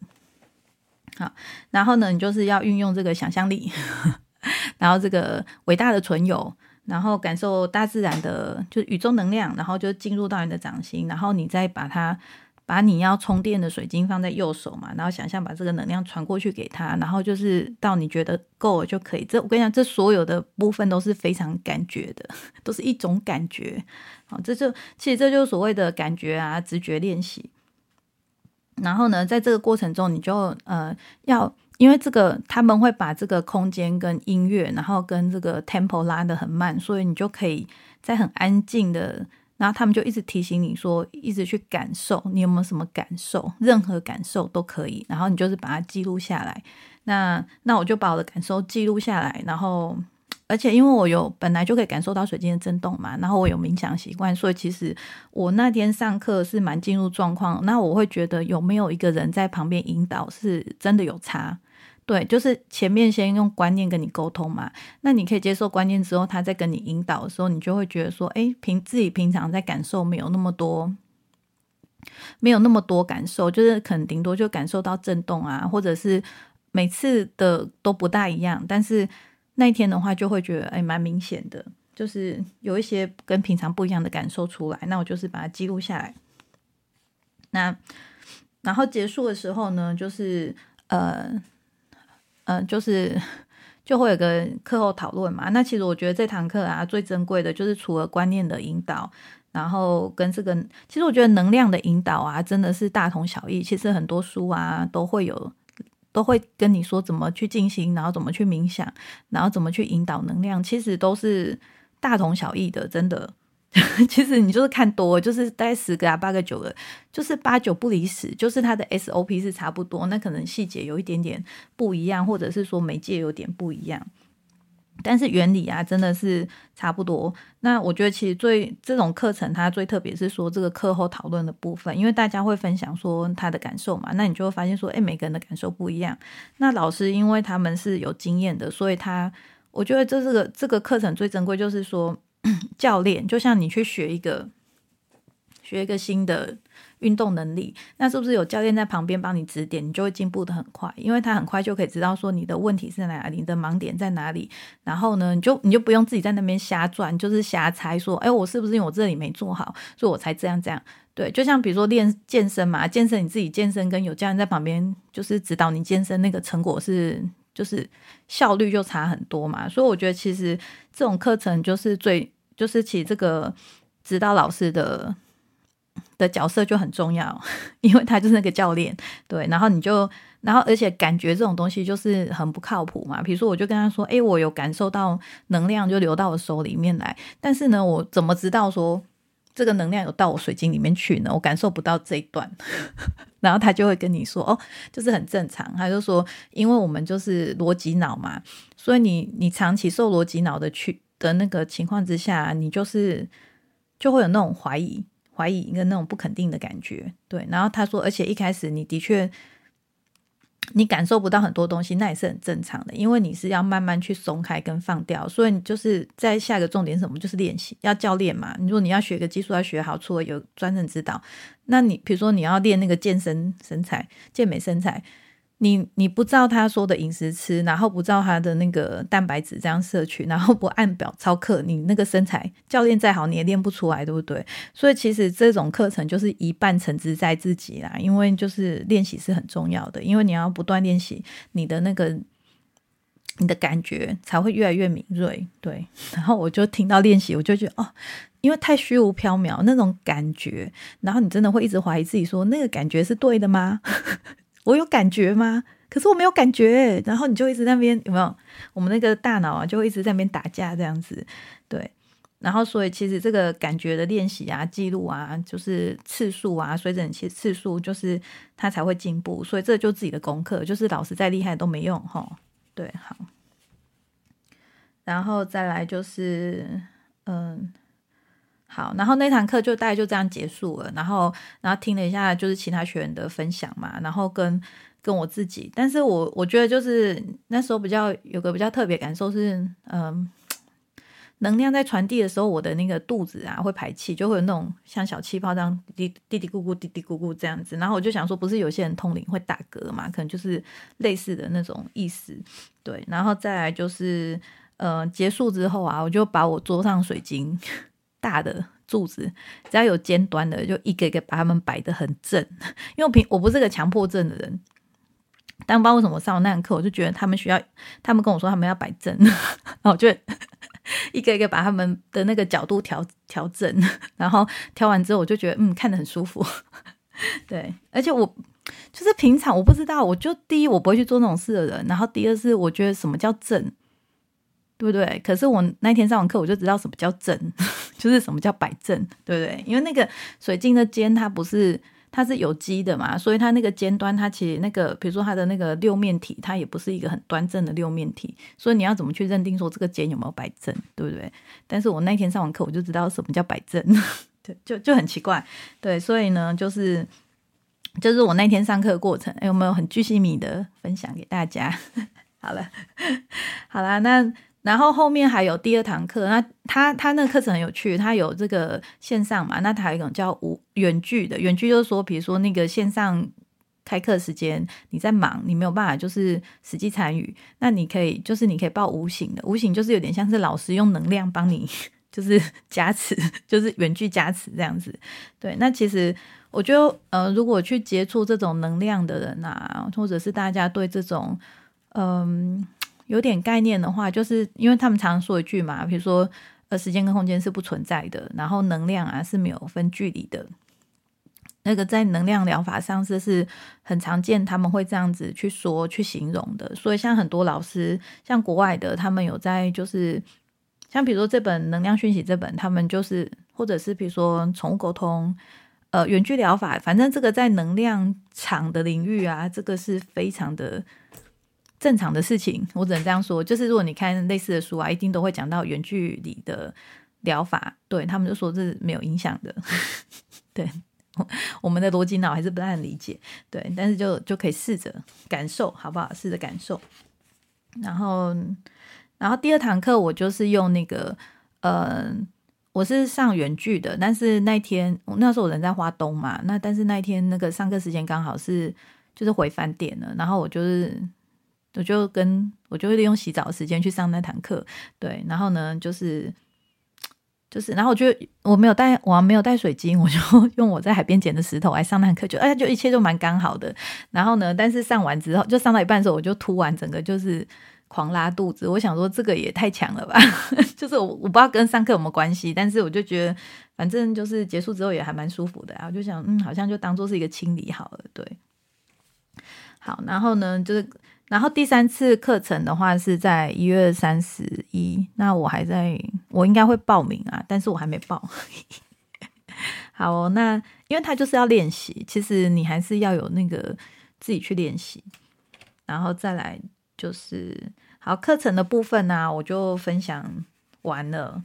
好，然后呢，你就是要运用这个想象力。然后这个伟大的存有，然后感受大自然的，就是宇宙能量，然后就进入到你的掌心，然后你再把它把你要充电的水晶放在右手嘛，然后想象把这个能量传过去给他，然后就是到你觉得够了就可以。这我跟你讲，这所有的部分都是非常感觉的，(laughs) 都是一种感觉。好，这就其实这就是所谓的感觉啊，直觉练习。然后呢，在这个过程中，你就呃要。因为这个，他们会把这个空间跟音乐，然后跟这个 tempo 拉的很慢，所以你就可以在很安静的，然后他们就一直提醒你说，一直去感受，你有没有什么感受，任何感受都可以，然后你就是把它记录下来。那那我就把我的感受记录下来，然后而且因为我有本来就可以感受到水晶的震动嘛，然后我有冥想习惯，所以其实我那天上课是蛮进入状况。那我会觉得有没有一个人在旁边引导，是真的有差。对，就是前面先用观念跟你沟通嘛，那你可以接受观念之后，他在跟你引导的时候，你就会觉得说，哎，平自己平常在感受没有那么多，没有那么多感受，就是可能顶多就感受到震动啊，或者是每次的都不大一样，但是那一天的话就会觉得，哎，蛮明显的。就是有一些跟平常不一样的感受出来，那我就是把它记录下来。那然后结束的时候呢，就是呃呃，就是就会有个课后讨论嘛。那其实我觉得这堂课啊，最珍贵的就是除了观念的引导。然后跟这个，其实我觉得能量的引导啊，真的是大同小异。其实很多书啊，都会有，都会跟你说怎么去进行，然后怎么去冥想，然后怎么去引导能量，其实都是大同小异的。真的，(laughs) 其实你就是看多，就是大概十个啊、八个、九个，就是八九不离十，就是它的 SOP 是差不多，那可能细节有一点点不一样，或者是说媒介有点不一样。但是原理啊，真的是差不多。那我觉得其实最这种课程，它最特别是说这个课后讨论的部分，因为大家会分享说他的感受嘛，那你就会发现说，哎，每个人的感受不一样。那老师因为他们是有经验的，所以他我觉得这这个这个课程最珍贵，就是说 (clears throat) 教练就像你去学一个学一个新的。运动能力，那是不是有教练在旁边帮你指点，你就会进步的很快？因为他很快就可以知道说你的问题是哪里，你的盲点在哪里。然后呢，你就你就不用自己在那边瞎转，就是瞎猜说，哎，我是不是因为我这里没做好，所以我才这样这样？对，就像比如说练健身嘛，健身你自己健身跟有教练在旁边就是指导你健身，那个成果是就是效率就差很多嘛。所以我觉得其实这种课程就是最就是其这个指导老师的。的角色就很重要，(laughs) 因为他就是那个教练，对，然后你就，然后而且感觉这种东西就是很不靠谱嘛。比如说，我就跟他说：“哎，我有感受到能量就流到我手里面来，但是呢，我怎么知道说这个能量有到我水晶里面去呢？我感受不到这一段。(laughs) ”然后他就会跟你说：“哦，就是很正常。”他就说：“因为我们就是逻辑脑嘛，所以你你长期受逻辑脑的去的那个情况之下，你就是就会有那种怀疑。”怀疑一个那种不肯定的感觉，对。然后他说，而且一开始你的确你感受不到很多东西，那也是很正常的，因为你是要慢慢去松开跟放掉。所以你就是在下一个重点什么，就是练习，要教练嘛。你说你要学个技术要学好，除了有专人指导，那你比如说你要练那个健身身材、健美身材。你你不照他说的饮食吃，然后不照他的那个蛋白质这样摄取，然后不按表操课，你那个身材教练再好你也练不出来，对不对？所以其实这种课程就是一半成之在自己啦，因为就是练习是很重要的，因为你要不断练习，你的那个你的感觉才会越来越敏锐。对，然后我就听到练习，我就觉得哦，因为太虚无缥缈那种感觉，然后你真的会一直怀疑自己，说那个感觉是对的吗？我有感觉吗？可是我没有感觉，然后你就一直在那边有没有？我们那个大脑啊，就会一直在那边打架这样子，对。然后所以其实这个感觉的练习啊、记录啊，就是次数啊，随着你其次数，就是它才会进步。所以这就自己的功课，就是老师再厉害都没用哈。对，好。然后再来就是嗯。好，然后那堂课就大概就这样结束了。然后，然后听了一下就是其他学员的分享嘛，然后跟跟我自己。但是我我觉得就是那时候比较有个比较特别感受是，嗯，能量在传递的时候，我的那个肚子啊会排气，就会有那种像小气泡这样滴滴滴咕咕滴滴咕咕这样子。然后我就想说，不是有些人通灵会打嗝嘛？可能就是类似的那种意思。对，然后再来就是，呃，结束之后啊，我就把我桌上水晶。大的柱子，只要有尖端的，就一个一个把它们摆的很正。因为我平我不是个强迫症的人，但不知道为什么上那堂课，我就觉得他们需要，他们跟我说他们要摆正，(laughs) 然后我就 (laughs) 一个一个把他们的那个角度调调整，然后调完之后，我就觉得嗯，看得很舒服。(laughs) 对，而且我就是平常我不知道，我就第一我不会去做那种事的人，然后第二是我觉得什么叫正。对不对？可是我那天上完课，我就知道什么叫正，(laughs) 就是什么叫摆正，对不对？因为那个水晶的尖，它不是它是有机的嘛，所以它那个尖端，它其实那个比如说它的那个六面体，它也不是一个很端正的六面体，所以你要怎么去认定说这个尖有没有摆正，对不对？但是我那天上完课，我就知道什么叫摆正，(laughs) 对，就就很奇怪，对，所以呢，就是就是我那天上课的过程，有没有很巨细米的分享给大家？(laughs) 好了，好了，那。然后后面还有第二堂课，那他他那个课程很有趣，他有这个线上嘛，那他有一种叫无远距的，远距就是说，比如说那个线上开课时间你在忙，你没有办法就是实际参与，那你可以就是你可以报无形的，无形就是有点像是老师用能量帮你 (laughs) 就是加持，(laughs) 就是远距加持这样子。对，那其实我觉得呃，如果去接触这种能量的人啊，或者是大家对这种嗯有点概念的话，就是因为他们常说一句嘛，比如说呃时间跟空间是不存在的，然后能量啊是没有分距离的。那个在能量疗法上是是很常见，他们会这样子去说、去形容的。所以像很多老师，像国外的，他们有在就是像比如说这本《能量讯息》这本，他们就是或者是比如说宠物沟通，呃，远距疗法，反正这个在能量场的领域啊，这个是非常的正常的事情。我只能这样说，就是如果你看类似的书啊，一定都会讲到远距离的疗法，对他们就说这是没有影响的，(laughs) 对。我们的逻辑脑还是不太理解，对，但是就就可以试着感受，好不好？试着感受。然后，然后第二堂课我就是用那个，呃，我是上原剧的，但是那天那时候我人在花东嘛，那但是那天那个上课时间刚好是就是回饭店了，然后我就是我就跟我就会利用洗澡的时间去上那堂课，对，然后呢就是。就是，然后我就我没有带，我没有带水晶，我就 (laughs) 用我在海边捡的石头来上那堂课，就哎，就一切就蛮刚好的。然后呢，但是上完之后，就上到一半的时候，我就突然整个就是狂拉肚子。我想说，这个也太强了吧？(laughs) 就是我我不知道跟上课有没有关系，但是我就觉得，反正就是结束之后也还蛮舒服的啊。我就想，嗯，好像就当做是一个清理好了，对。好，然后呢，就是。然后第三次课程的话是在一月三十一，那我还在，我应该会报名啊，但是我还没报。(laughs) 好，那因为他就是要练习，其实你还是要有那个自己去练习，然后再来就是好课程的部分呢，我就分享完了。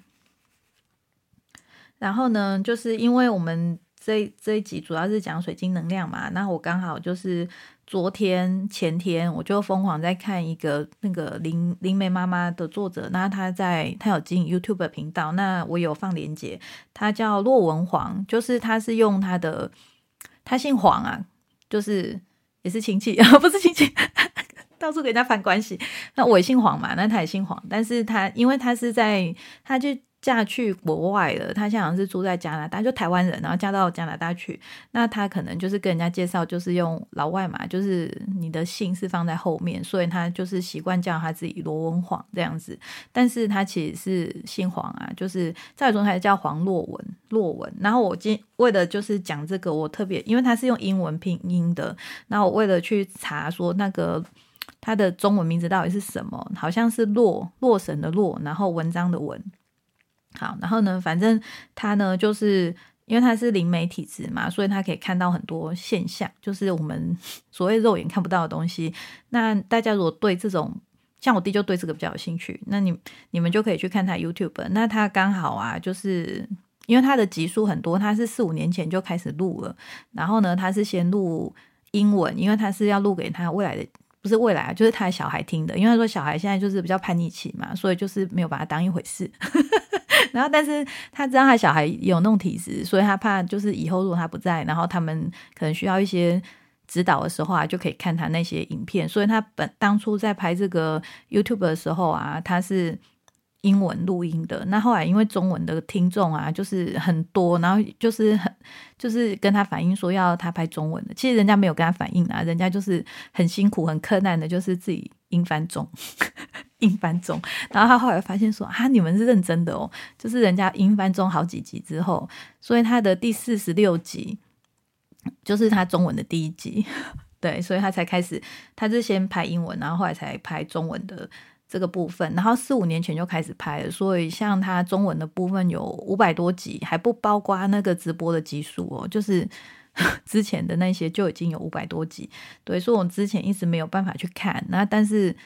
然后呢，就是因为我们这这一集主要是讲水晶能量嘛，那我刚好就是。昨天前天我就疯狂在看一个那个林林梅妈妈的作者，那他在他有经营 YouTube 频道，那我有放链接，他叫骆文黄，就是他是用他的，他姓黄啊，就是也是亲戚，(laughs) 不是亲戚，(laughs) 到处给人家反关系。那我也姓黄嘛，那他也姓黄，但是他因为他是在他就。嫁去国外了，他现在是住在加拿大，就台湾人，然后嫁到加拿大去。那他可能就是跟人家介绍，就是用老外嘛，就是你的姓是放在后面，所以他就是习惯叫他自己罗文黄这样子。但是他其实是姓黄啊，就是在中台叫黄洛文，洛文。然后我今为了就是讲这个，我特别因为他是用英文拼音的，那我为了去查说那个他的中文名字到底是什么，好像是洛洛神的洛，然后文章的文。好，然后呢，反正他呢，就是因为他是灵媒体质嘛，所以他可以看到很多现象，就是我们 (laughs) 所谓肉眼看不到的东西。那大家如果对这种，像我弟就对这个比较有兴趣，那你你们就可以去看他 YouTube。那他刚好啊，就是因为他的集数很多，他是四五年前就开始录了，然后呢，他是先录英文，因为他是要录给他未来的。不是未来，就是他的小孩听的，因为他说小孩现在就是比较叛逆期嘛，所以就是没有把他当一回事。(laughs) 然后，但是他知道他小孩有那种体质，所以他怕就是以后如果他不在，然后他们可能需要一些指导的时候啊，就可以看他那些影片。所以他本当初在拍这个 YouTube 的时候啊，他是。英文录音的，那后来因为中文的听众啊，就是很多，然后就是很就是跟他反映说要他拍中文的，其实人家没有跟他反映啊，人家就是很辛苦很困难的，就是自己英翻中，(laughs) 英翻中，然后他后来发现说啊，你们是认真的哦，就是人家英翻中好几集之后，所以他的第四十六集就是他中文的第一集，(laughs) 对，所以他才开始，他是先拍英文，然后后来才拍中文的。这个部分，然后四五年前就开始拍了，所以像他中文的部分有五百多集，还不包括那个直播的集数哦，就是 (laughs) 之前的那些就已经有五百多集。对，所以我之前一直没有办法去看，那但是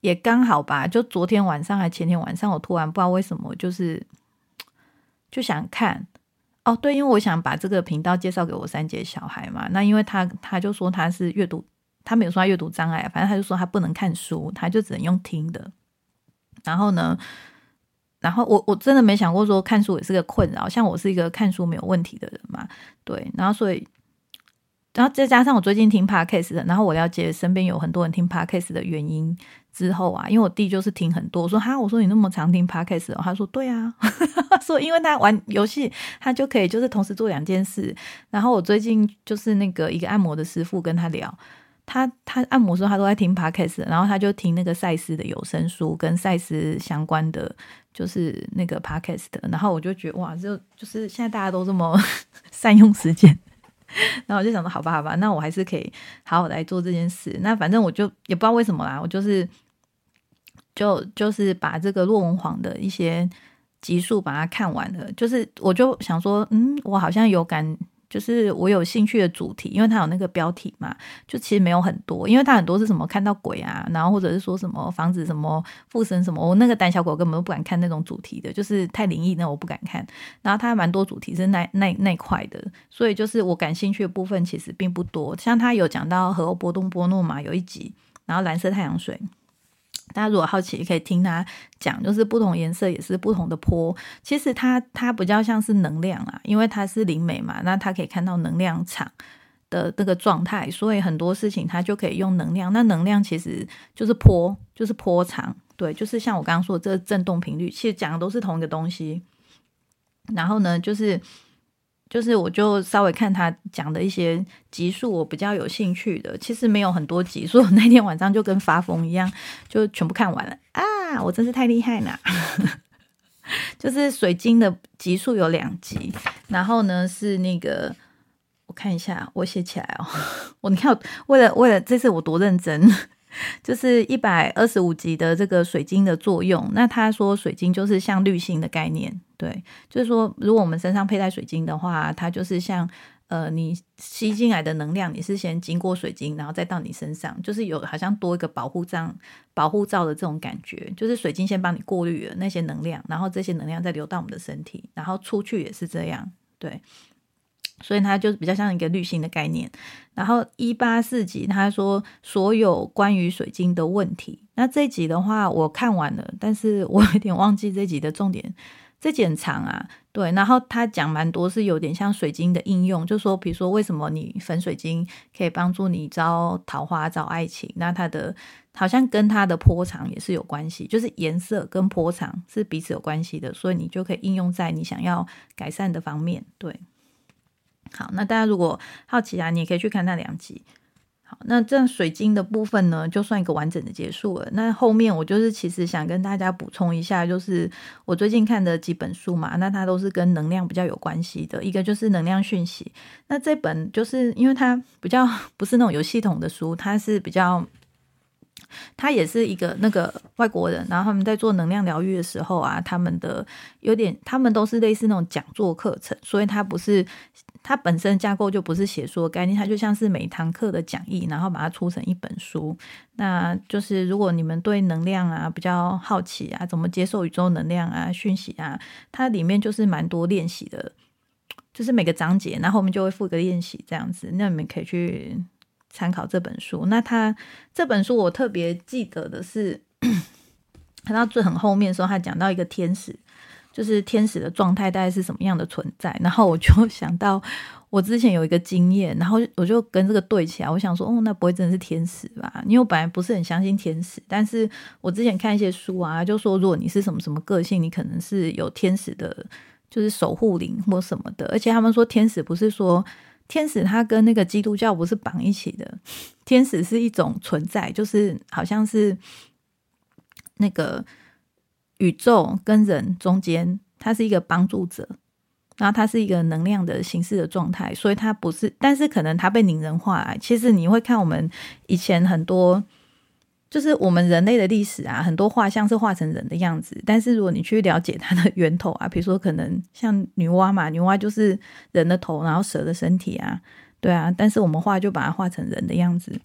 也刚好吧，就昨天晚上还前天晚上，我突然不知道为什么，就是就想看哦，对，因为我想把这个频道介绍给我三姐小孩嘛，那因为他他就说他是阅读。他没有说他阅读障碍，反正他就说他不能看书，他就只能用听的。然后呢，然后我我真的没想过说看书也是个困扰，像我是一个看书没有问题的人嘛，对。然后所以然后再加上我最近听 podcast 的，然后我了解身边有很多人听 podcast 的原因之后啊，因为我弟就是听很多，我说哈，我说你那么常听 podcast，他说对啊，(laughs) 说因为他玩游戏，他就可以就是同时做两件事。然后我最近就是那个一个按摩的师傅跟他聊，他他按摩时候他都在听 podcast，然后他就听那个赛斯的有声书跟赛斯相关的就是那个 podcast，然后我就觉得哇，就就是现在大家都这么 (laughs) 善用时间。(laughs) 然后我就想说，好吧，好吧，那我还是可以好好来做这件事。那反正我就也不知道为什么啦，我就是就就是把这个洛文皇的一些集数把它看完了。就是我就想说，嗯，我好像有感。就是我有兴趣的主题，因为它有那个标题嘛，就其实没有很多，因为它很多是什么看到鬼啊，然后或者是说什么房子什么附身什么，我那个胆小狗根本都不敢看那种主题的，就是太灵异那我不敢看。然后它蛮多主题是那那那块的，所以就是我感兴趣的部分其实并不多。像他有讲到和波东波诺嘛，有一集，然后蓝色太阳水。大家如果好奇，可以听他讲，就是不同颜色也是不同的波。其实它它比较像是能量啊，因为它是灵媒嘛，那它可以看到能量场的那个状态，所以很多事情它就可以用能量。那能量其实就是波，就是波长，对，就是像我刚刚说的这个振动频率，其实讲的都是同一个东西。然后呢，就是。就是我就稍微看他讲的一些集数，我比较有兴趣的，其实没有很多集，所以我那天晚上就跟发疯一样，就全部看完了啊！我真是太厉害了。(laughs) 就是水晶的集数有两集，然后呢是那个我看一下，我写起来哦。(laughs) 我你看，为了为了这次我多认真。就是一百二十五集的这个水晶的作用，那他说水晶就是像滤芯的概念，对，就是说如果我们身上佩戴水晶的话，它就是像呃你吸进来的能量，你是先经过水晶，然后再到你身上，就是有好像多一个保护罩、保护罩的这种感觉，就是水晶先帮你过滤了那些能量，然后这些能量再流到我们的身体，然后出去也是这样，对。所以它就比较像一个滤芯的概念。然后一八四集他说所有关于水晶的问题。那这集的话我看完了，但是我有点忘记这集的重点。(laughs) 这集很长啊，对。然后他讲蛮多是有点像水晶的应用，就说比如说为什么你粉水晶可以帮助你招桃花、招爱情？那它的好像跟它的波长也是有关系，就是颜色跟波长是彼此有关系的，所以你就可以应用在你想要改善的方面，对。好，那大家如果好奇啊，你也可以去看那两集。好，那这样水晶的部分呢，就算一个完整的结束了。那后面我就是其实想跟大家补充一下，就是我最近看的几本书嘛，那它都是跟能量比较有关系的。一个就是能量讯息，那这本就是因为它比较 (laughs) 不是那种有系统的书，它是比较。他也是一个那个外国人，然后他们在做能量疗愈的时候啊，他们的有点，他们都是类似那种讲座课程，所以它不是它本身架构就不是写书概念，它就像是每堂课的讲义，然后把它出成一本书。那就是如果你们对能量啊比较好奇啊，怎么接受宇宙能量啊讯息啊，它里面就是蛮多练习的，就是每个章节，然后我们就会附个练习这样子，那你们可以去。参考这本书，那他这本书我特别记得的是，(coughs) 看到最很后面的时候，他讲到一个天使，就是天使的状态大概是什么样的存在，然后我就 (laughs) 想到我之前有一个经验，然后我就跟这个对起来，我想说，哦，那不会真的是天使吧？因为我本来不是很相信天使，但是我之前看一些书啊，就说如果你是什么什么个性，你可能是有天使的，就是守护灵或什么的，而且他们说天使不是说。天使它跟那个基督教不是绑一起的，天使是一种存在，就是好像是那个宇宙跟人中间，它是一个帮助者，然后它是一个能量的形式的状态，所以它不是，但是可能它被拟人化。啊其实你会看我们以前很多。就是我们人类的历史啊，很多画像是画成人的样子，但是如果你去了解它的源头啊，比如说可能像女娲嘛，女娲就是人的头，然后蛇的身体啊，对啊，但是我们画就把它画成人的样子，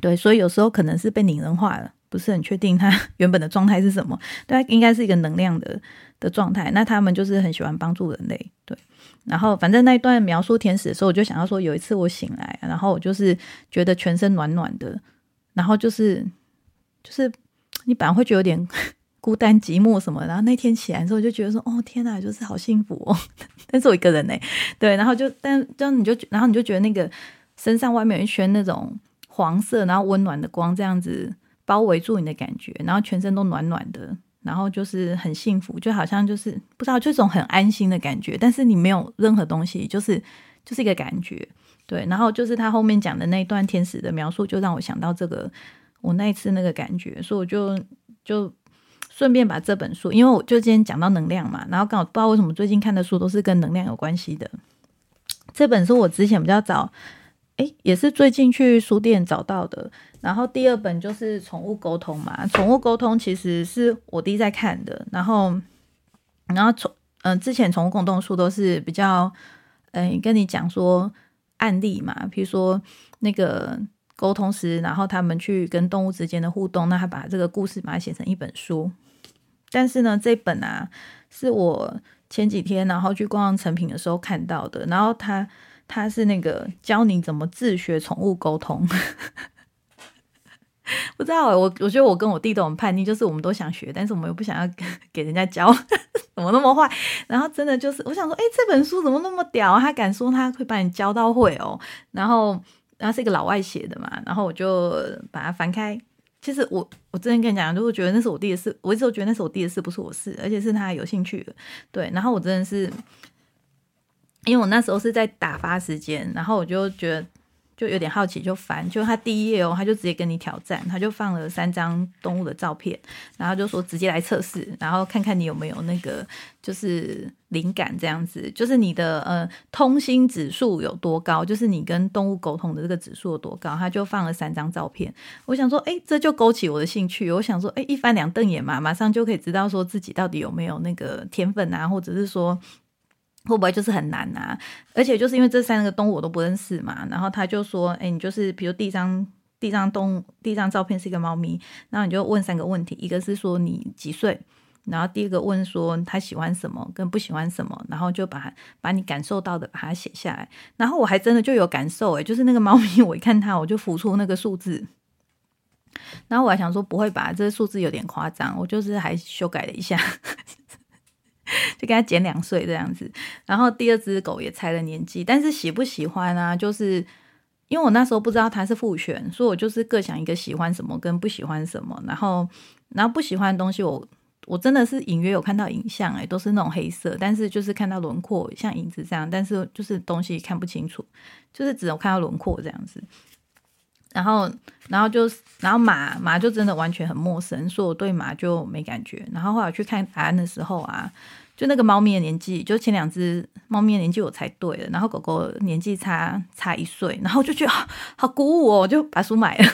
对，所以有时候可能是被拟人化了，不是很确定他 (laughs) 原本的状态是什么，对，应该是一个能量的的状态。那他们就是很喜欢帮助人类，对。然后反正那一段描述天使的时候，我就想要说，有一次我醒来，然后我就是觉得全身暖暖的。然后就是，就是你本来会觉得有点 (laughs) 孤单寂寞什么，然后那天起来之后就觉得说，哦天哪，就是好幸福哦。(laughs) 但是我一个人呢，对，然后就但这样你就然后你就觉得那个身上外面有一圈那种黄色，然后温暖的光这样子包围住你的感觉，然后全身都暖暖的，然后就是很幸福，就好像就是不知道这种很安心的感觉，但是你没有任何东西，就是就是一个感觉，对。然后就是他后面讲的那一段天使的描述，就让我想到这个我那一次那个感觉，所以我就就。顺便把这本书，因为我就今天讲到能量嘛，然后刚好不知道为什么最近看的书都是跟能量有关系的。这本书我之前比较早，诶，也是最近去书店找到的。然后第二本就是宠物沟通嘛，宠物沟通其实是我弟在看的。然后，然后宠，嗯，之前宠物沟通书都是比较，嗯，跟你讲说案例嘛，比如说那个。沟通师，然后他们去跟动物之间的互动，那他把这个故事把它写成一本书。但是呢，这本啊是我前几天然后去逛成品的时候看到的，然后他他是那个教你怎么自学宠物沟通。(laughs) 不知道我我觉得我跟我弟都很叛逆，就是我们都想学，但是我们又不想要 (laughs) 给人家教，怎么那么坏？然后真的就是我想说，哎，这本书怎么那么屌？他敢说他会把你教到会哦，然后。然后是一个老外写的嘛，然后我就把它翻开。其实我我之前跟你讲，就是觉得那是我弟的事，我一直都觉得那是我弟的事，不是我事，而且是他有兴趣的。对，然后我真的是，因为我那时候是在打发时间，然后我就觉得。就有点好奇，就翻，就他第一页哦，他就直接跟你挑战，他就放了三张动物的照片，然后就说直接来测试，然后看看你有没有那个就是灵感这样子，就是你的呃通心指数有多高，就是你跟动物沟通的这个指数有多高，他就放了三张照片。我想说，哎，这就勾起我的兴趣。我想说，哎，一翻两瞪眼嘛，马上就可以知道说自己到底有没有那个天分啊，或者是说。会不会就是很难啊？而且就是因为这三个动物我都不认识嘛，然后他就说：“哎，你就是比如第一张第一张动第一张照片是一个猫咪，然后你就问三个问题，一个是说你几岁，然后第二个问说他喜欢什么跟不喜欢什么，然后就把把你感受到的把它写下来。然后我还真的就有感受，哎，就是那个猫咪，我一看它我就浮出那个数字，然后我还想说不会吧，这个数字有点夸张，我就是还修改了一下。” (laughs) 就给他减两岁这样子，然后第二只狗也猜了年纪，但是喜不喜欢啊？就是因为我那时候不知道它是复选，所以我就是各想一个喜欢什么跟不喜欢什么，然后然后不喜欢的东西，我我真的是隐约有看到影像，诶，都是那种黑色，但是就是看到轮廓像影子这样，但是就是东西看不清楚，就是只能看到轮廓这样子。然后，然后就，然后马马就真的完全很陌生，所以我对马就没感觉。然后后来去看答案的时候啊，就那个猫咪的年纪，就前两只猫咪的年纪我猜对了，然后狗狗年纪差差一岁，然后就觉得 (laughs) 好鼓舞哦，就把书买了。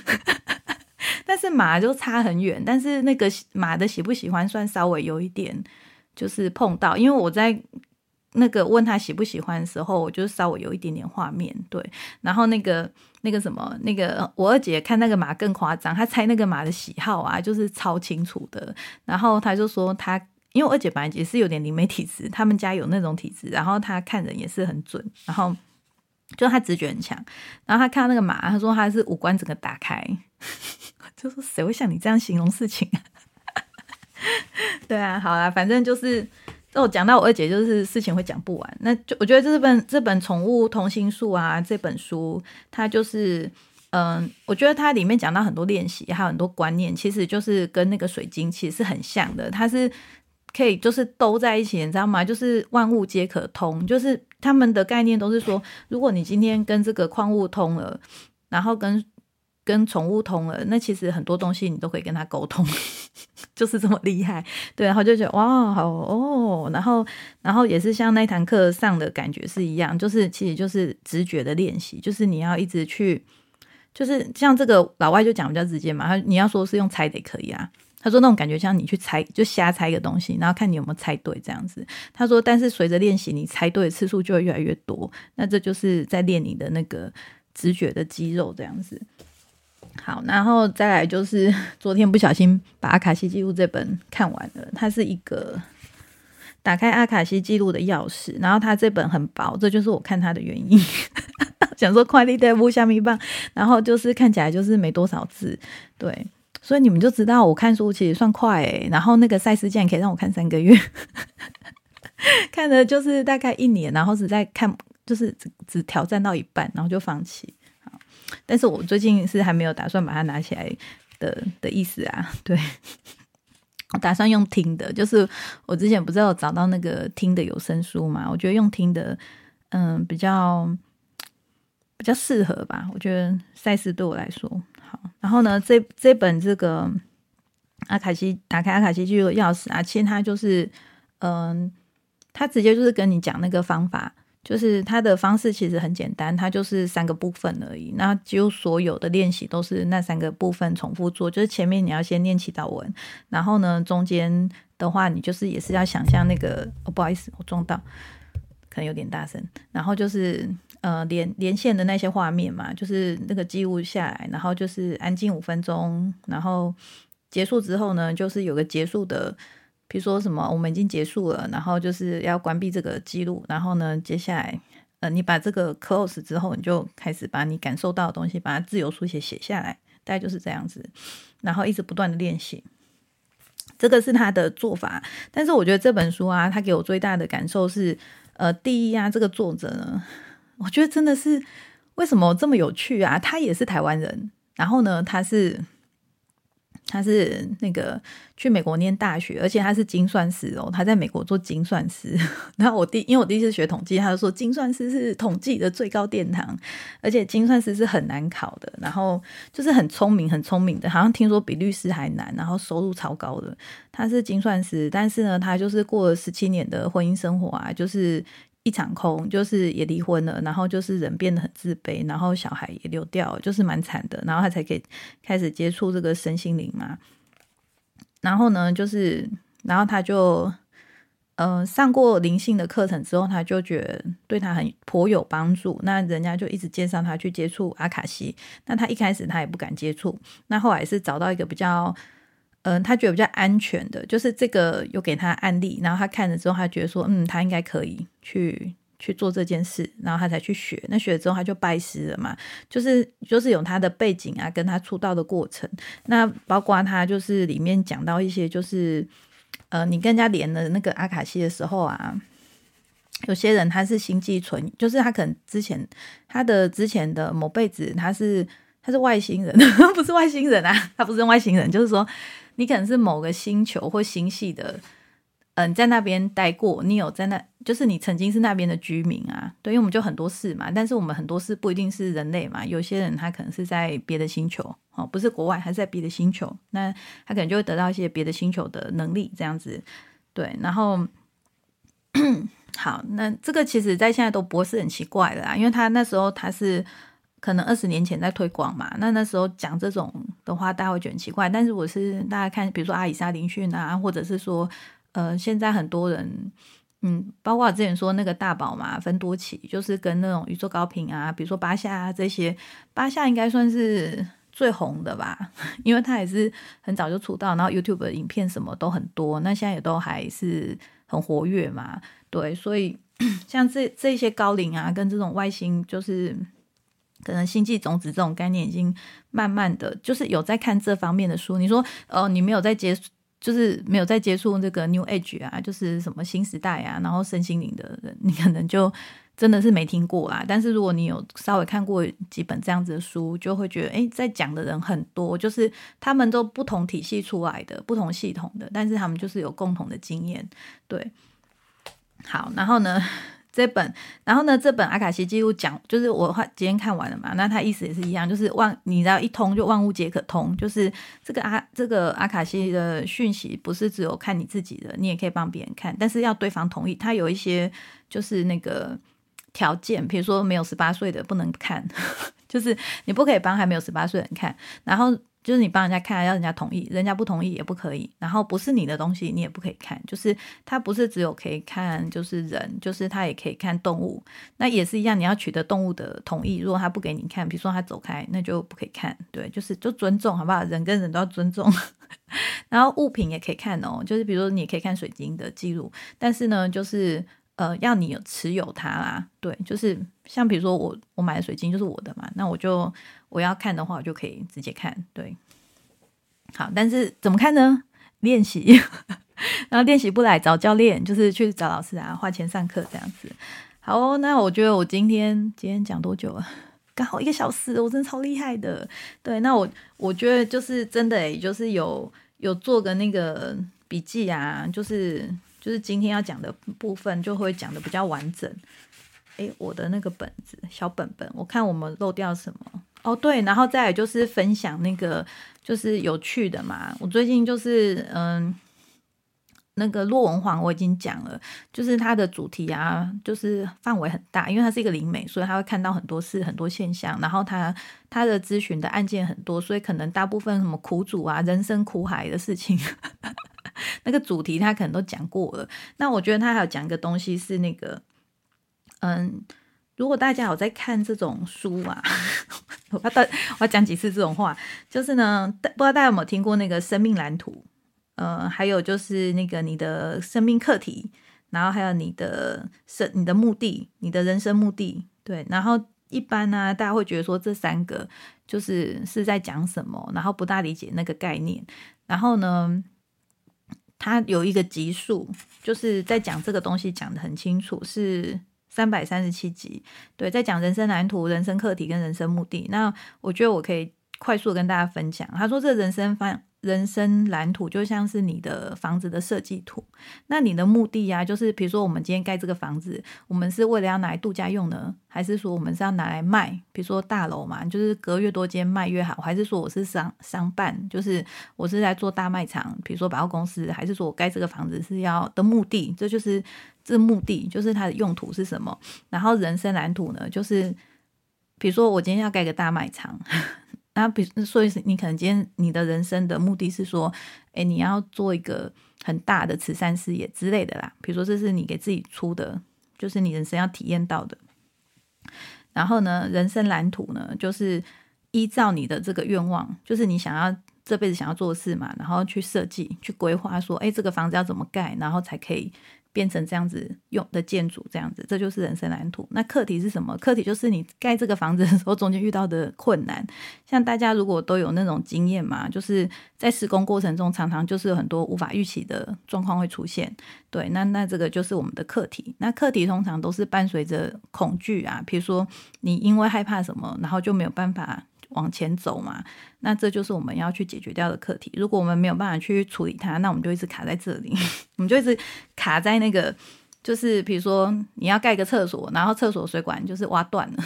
(laughs) 但是马就差很远，但是那个马的喜不喜欢算稍微有一点就是碰到，因为我在。那个问他喜不喜欢的时候，我就稍微有一点点画面，对。然后那个那个什么，那个我二姐看那个马更夸张，她猜那个马的喜好啊，就是超清楚的。然后她就说，她因为我二姐本来也是有点灵媒体质，他们家有那种体质，然后她看人也是很准，然后就她直觉很强。然后她看到那个马，她说她是五官整个打开，(laughs) 就说谁会像你这样形容事情啊？(laughs) 对啊，好啦，反正就是。我讲到我二姐，就是事情会讲不完。那就我觉得这本这本宠物同心术啊，这本书它就是，嗯，我觉得它里面讲到很多练习，还有很多观念，其实就是跟那个水晶其实是很像的。它是可以就是都在一起，你知道吗？就是万物皆可通，就是他们的概念都是说，如果你今天跟这个矿物通了，然后跟跟宠物通了，那其实很多东西你都可以跟他沟通，(laughs) 就是这么厉害。对，然后就觉得哇，好哦，然后然后也是像那堂课上的感觉是一样，就是其实就是直觉的练习，就是你要一直去，就是像这个老外就讲比较直接嘛，他你要说是用猜的也可以啊。他说那种感觉像你去猜，就瞎猜一个东西，然后看你有没有猜对这样子。他说，但是随着练习，你猜对的次数就会越来越多，那这就是在练你的那个直觉的肌肉这样子。好，然后再来就是 (laughs) 昨天不小心把阿卡西记录这本看完了。它是一个打开阿卡西记录的钥匙，然后它这本很薄，这就是我看它的原因。(laughs) 想说快递代步虾米棒，然后就是看起来就是没多少字，对，所以你们就知道我看书其实算快诶。然后那个赛事竟然可以让我看三个月，(laughs) 看的就是大概一年，然后只在看就是只只挑战到一半，然后就放弃。但是我最近是还没有打算把它拿起来的的意思啊，(laughs) 对。我打算用听的，就是我之前不是有找到那个听的有声书嘛？我觉得用听的，嗯，比较比较适合吧。我觉得赛事对我来说好。然后呢，这这本这个阿卡西打开阿卡西记录钥匙啊，其实它就是，嗯，它直接就是跟你讲那个方法。就是它的方式其实很简单，它就是三个部分而已。那几乎所有的练习都是那三个部分重复做。就是前面你要先念祈祷文，然后呢，中间的话你就是也是要想象那个哦，不好意思，我撞到，可能有点大声。然后就是呃连连线的那些画面嘛，就是那个记录下来，然后就是安静五分钟，然后结束之后呢，就是有个结束的。比如说什么，我们已经结束了，然后就是要关闭这个记录，然后呢，接下来，呃，你把这个 close 之后，你就开始把你感受到的东西，把它自由书写写下来，大概就是这样子，然后一直不断的练习，这个是他的做法。但是我觉得这本书啊，他给我最大的感受是，呃，第一啊，这个作者呢，我觉得真的是为什么这么有趣啊？他也是台湾人，然后呢，他是。他是那个去美国念大学，而且他是精算师哦，他在美国做精算师。(laughs) 然后我第，因为我第一次学统计，他就说精算师是统计的最高殿堂，而且精算师是很难考的。然后就是很聪明，很聪明的，好像听说比律师还难，然后收入超高的。他是精算师，但是呢，他就是过了十七年的婚姻生活啊，就是。一场空，就是也离婚了，然后就是人变得很自卑，然后小孩也流掉，就是蛮惨的，然后他才可以开始接触这个身心灵嘛。然后呢，就是然后他就嗯上过灵性的课程之后，他就觉得对他很颇有帮助。那人家就一直介绍他去接触阿卡西，那他一开始他也不敢接触，那后来是找到一个比较。嗯，他觉得比较安全的，就是这个有给他案例，然后他看了之后，他觉得说，嗯，他应该可以去去做这件事，然后他才去学。那学了之后，他就拜师了嘛，就是就是有他的背景啊，跟他出道的过程。那包括他就是里面讲到一些，就是呃，你跟人家连了那个阿卡西的时候啊，有些人他是心寄存，就是他可能之前他的之前的某辈子他是他是外星人，(laughs) 不是外星人啊，他不是外星人，就是说。你可能是某个星球或星系的，嗯，在那边待过，你有在那，就是你曾经是那边的居民啊。对，因为我们就很多事嘛，但是我们很多事不一定是人类嘛，有些人他可能是在别的星球，哦，不是国外，还是在别的星球，那他可能就会得到一些别的星球的能力，这样子。对，然后 (clears throat) 好，那这个其实在现在都不是很奇怪的啦，因为他那时候他是。可能二十年前在推广嘛，那那时候讲这种的话，大家会觉得奇怪。但是我是大家看，比如说阿里莎林逊啊，或者是说，呃，现在很多人，嗯，包括我之前说那个大宝嘛，分多起，就是跟那种宇宙高频啊，比如说巴夏啊这些，巴夏应该算是最红的吧，(laughs) 因为他也是很早就出道，然后 YouTube 的影片什么都很多，那现在也都还是很活跃嘛，对，所以 (clears throat) 像这这些高龄啊，跟这种外星就是。可能星际种子这种概念已经慢慢的就是有在看这方面的书。你说，哦，你没有在接，就是没有在接触这个 New Age 啊，就是什么新时代啊，然后身心灵的人，你可能就真的是没听过啦。但是如果你有稍微看过几本这样子的书，就会觉得，哎，在讲的人很多，就是他们都不同体系出来的，不同系统的，但是他们就是有共同的经验。对，好，然后呢？这本，然后呢？这本阿卡西记录讲，就是我今天看完了嘛。那他意思也是一样，就是万，你知道一通就万物皆可通，就是这个阿这个阿卡西的讯息，不是只有看你自己的，你也可以帮别人看，但是要对方同意。他有一些就是那个条件，比如说没有十八岁的不能看，(laughs) 就是你不可以帮还没有十八岁的人看，然后。就是你帮人家看，要人家同意，人家不同意也不可以。然后不是你的东西，你也不可以看。就是它不是只有可以看，就是人，就是它也可以看动物。那也是一样，你要取得动物的同意。如果他不给你看，比如说他走开，那就不可以看。对，就是就尊重，好不好？人跟人都要尊重。(laughs) 然后物品也可以看哦，就是比如说你也可以看水晶的记录，但是呢，就是呃，要你有持有它啦。对，就是像比如说我我买的水晶就是我的嘛，那我就。我要看的话，我就可以直接看。对，好，但是怎么看呢？练习，(laughs) 然后练习不来找教练，就是去找老师啊，花钱上课这样子。好，那我觉得我今天今天讲多久了？刚好一个小时，我真的超厉害的。对，那我我觉得就是真的，就是有有做个那个笔记啊，就是就是今天要讲的部分就会讲的比较完整。诶，我的那个本子小本本，我看我们漏掉什么哦？对，然后再就是分享那个就是有趣的嘛。我最近就是嗯。那个洛文黄我已经讲了，就是它的主题啊，就是范围很大，因为它是一个灵媒，所以他会看到很多事、很多现象。然后他他的咨询的案件很多，所以可能大部分什么苦主啊、人生苦海的事情，那个主题他可能都讲过了。那我觉得他还有讲一个东西是那个，嗯，如果大家有在看这种书啊，(laughs) 我要我讲几次这种话，就是呢，不知道大家有没有听过那个生命蓝图。呃，还有就是那个你的生命课题，然后还有你的生你的目的，你的人生目的，对。然后一般呢，大家会觉得说这三个就是是在讲什么，然后不大理解那个概念。然后呢，他有一个集数，就是在讲这个东西讲的很清楚，是三百三十七集，对，在讲人生蓝图、人生课题跟人生目的。那我觉得我可以快速跟大家分享，他说这人生方。人生蓝图就像是你的房子的设计图，那你的目的呀，就是比如说我们今天盖这个房子，我们是为了要拿来度假用呢，还是说我们是要拿来卖？比如说大楼嘛，就是隔越多间卖越好，还是说我是商商办，就是我是在做大卖场，比如说百货公司，还是说我盖这个房子是要的目的？这就是这目的，就是它的用途是什么？然后人生蓝图呢，就是比如说我今天要盖个大卖场。那比所以你可能今天你的人生的目的是说，哎，你要做一个很大的慈善事业之类的啦。比如说这是你给自己出的，就是你人生要体验到的。然后呢，人生蓝图呢，就是依照你的这个愿望，就是你想要这辈子想要做的事嘛，然后去设计、去规划，说，哎，这个房子要怎么盖，然后才可以。变成这样子用的建筑，这样子，这就是人生蓝图。那课题是什么？课题就是你盖这个房子的时候，中间遇到的困难。像大家如果都有那种经验嘛，就是在施工过程中，常常就是有很多无法预期的状况会出现。对，那那这个就是我们的课题。那课题通常都是伴随着恐惧啊，比如说你因为害怕什么，然后就没有办法。往前走嘛，那这就是我们要去解决掉的课题。如果我们没有办法去处理它，那我们就一直卡在这里，(laughs) 我们就一直卡在那个，就是比如说你要盖个厕所，然后厕所水管就是挖断了，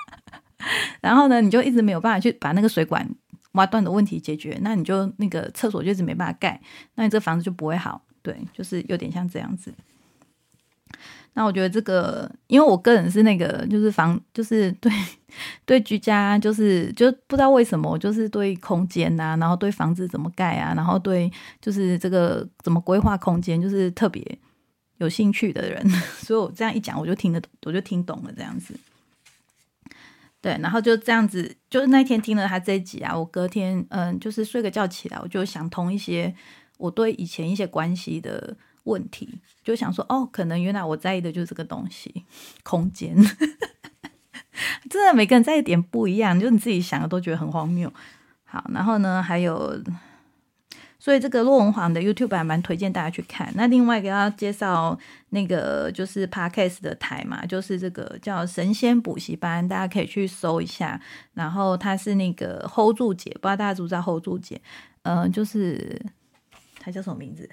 (laughs) 然后呢，你就一直没有办法去把那个水管挖断的问题解决，那你就那个厕所就一直没办法盖，那你这房子就不会好。对，就是有点像这样子。那我觉得这个，因为我个人是那个，就是房，就是 (laughs) 对对居家，就是就不知道为什么，就是对空间呐，然后对房子怎么盖啊，然后对就是这个怎么规划空间，就是特别有兴趣的人，(laughs) 所以我这样一讲，我就听得，我就听懂了这样子。对，然后就这样子，就是那天听了他这一集啊，我隔天嗯，就是睡个觉起来，我就想通一些我对以前一些关系的。问题就想说哦，可能原来我在意的就是这个东西，空间。(laughs) 真的每个人在意点不一样，就你自己想的都觉得很荒谬。好，然后呢，还有，所以这个骆文煌的 YouTube 还蛮推荐大家去看。那另外给大家介绍那个就是 Podcast 的台嘛，就是这个叫神仙补习班，大家可以去搜一下。然后他是那个 Hold 住姐，不知道大家知不知道 Hold 住姐？嗯，就是他叫什么名字？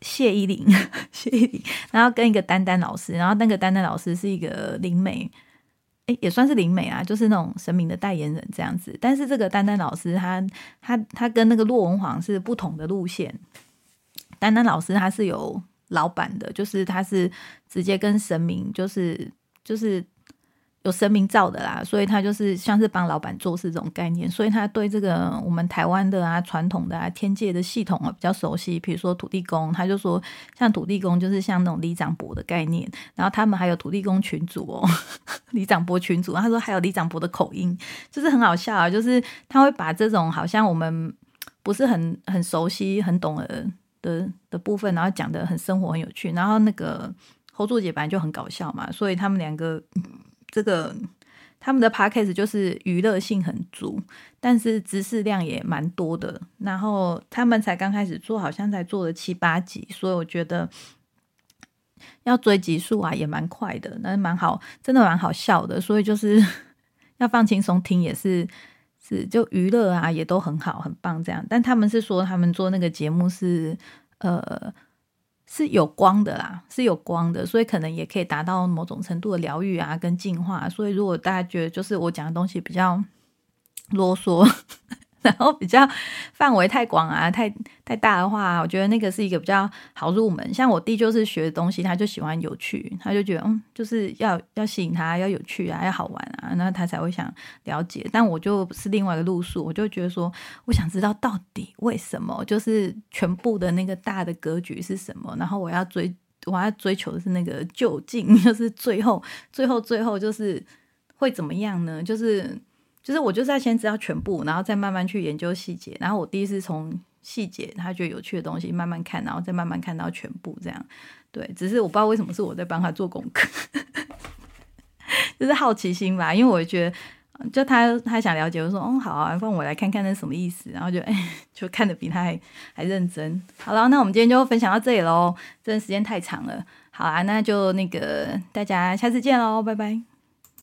谢依霖，(laughs) 谢依霖，然后跟一个丹丹老师，然后那个丹丹老师是一个灵媒，哎，也算是灵媒啊，就是那种神明的代言人这样子。但是这个丹丹老师，他他他跟那个骆文煌是不同的路线。丹丹老师他是有老板的，就是他是直接跟神明，就是就是。有神明造的啦，所以他就是像是帮老板做事这种概念，所以他对这个我们台湾的啊传统的啊天界的系统啊比较熟悉。比如说土地公，他就说像土地公就是像那种李长伯的概念，然后他们还有土地公群主哦，(laughs) 李长伯群主，他说还有李长伯的口音，就是很好笑啊，就是他会把这种好像我们不是很很熟悉、很懂的的的部分，然后讲的很生活、很有趣。然后那个侯柱姐本来就很搞笑嘛，所以他们两个。这个他们的 podcast 就是娱乐性很足，但是知识量也蛮多的。然后他们才刚开始做，好像才做了七八集，所以我觉得要追集数啊，也蛮快的，那蛮好，真的蛮好笑的。所以就是 (laughs) 要放轻松听，也是是就娱乐啊，也都很好，很棒这样。但他们是说，他们做那个节目是呃是有光的啦，是有光的，所以可能也可以达到某种程度的疗愈啊，跟净化。所以如果大家觉得就是我讲的东西比较啰嗦。然后比较范围太广啊，太太大的话，我觉得那个是一个比较好入门。像我弟就是学的东西，他就喜欢有趣，他就觉得嗯，就是要要吸引他，要有趣啊，要好玩啊，那他才会想了解。但我就是另外一个路数，我就觉得说，我想知道到底为什么，就是全部的那个大的格局是什么，然后我要追，我要追求的是那个究竟，(laughs) 就是最后最后最后就是会怎么样呢？就是。就是我就是要先知道全部，然后再慢慢去研究细节。然后我第一次从细节他觉得有趣的东西慢慢看，然后再慢慢看到全部这样。对，只是我不知道为什么是我在帮他做功课，(laughs) 就是好奇心吧。因为我觉得，就他他想了解，我说哦好啊，放我来看看那什么意思。然后就哎，(laughs) 就看的比他还还认真。好了，那我们今天就分享到这里喽，真的时间太长了。好啊，那就那个大家下次见喽，拜拜。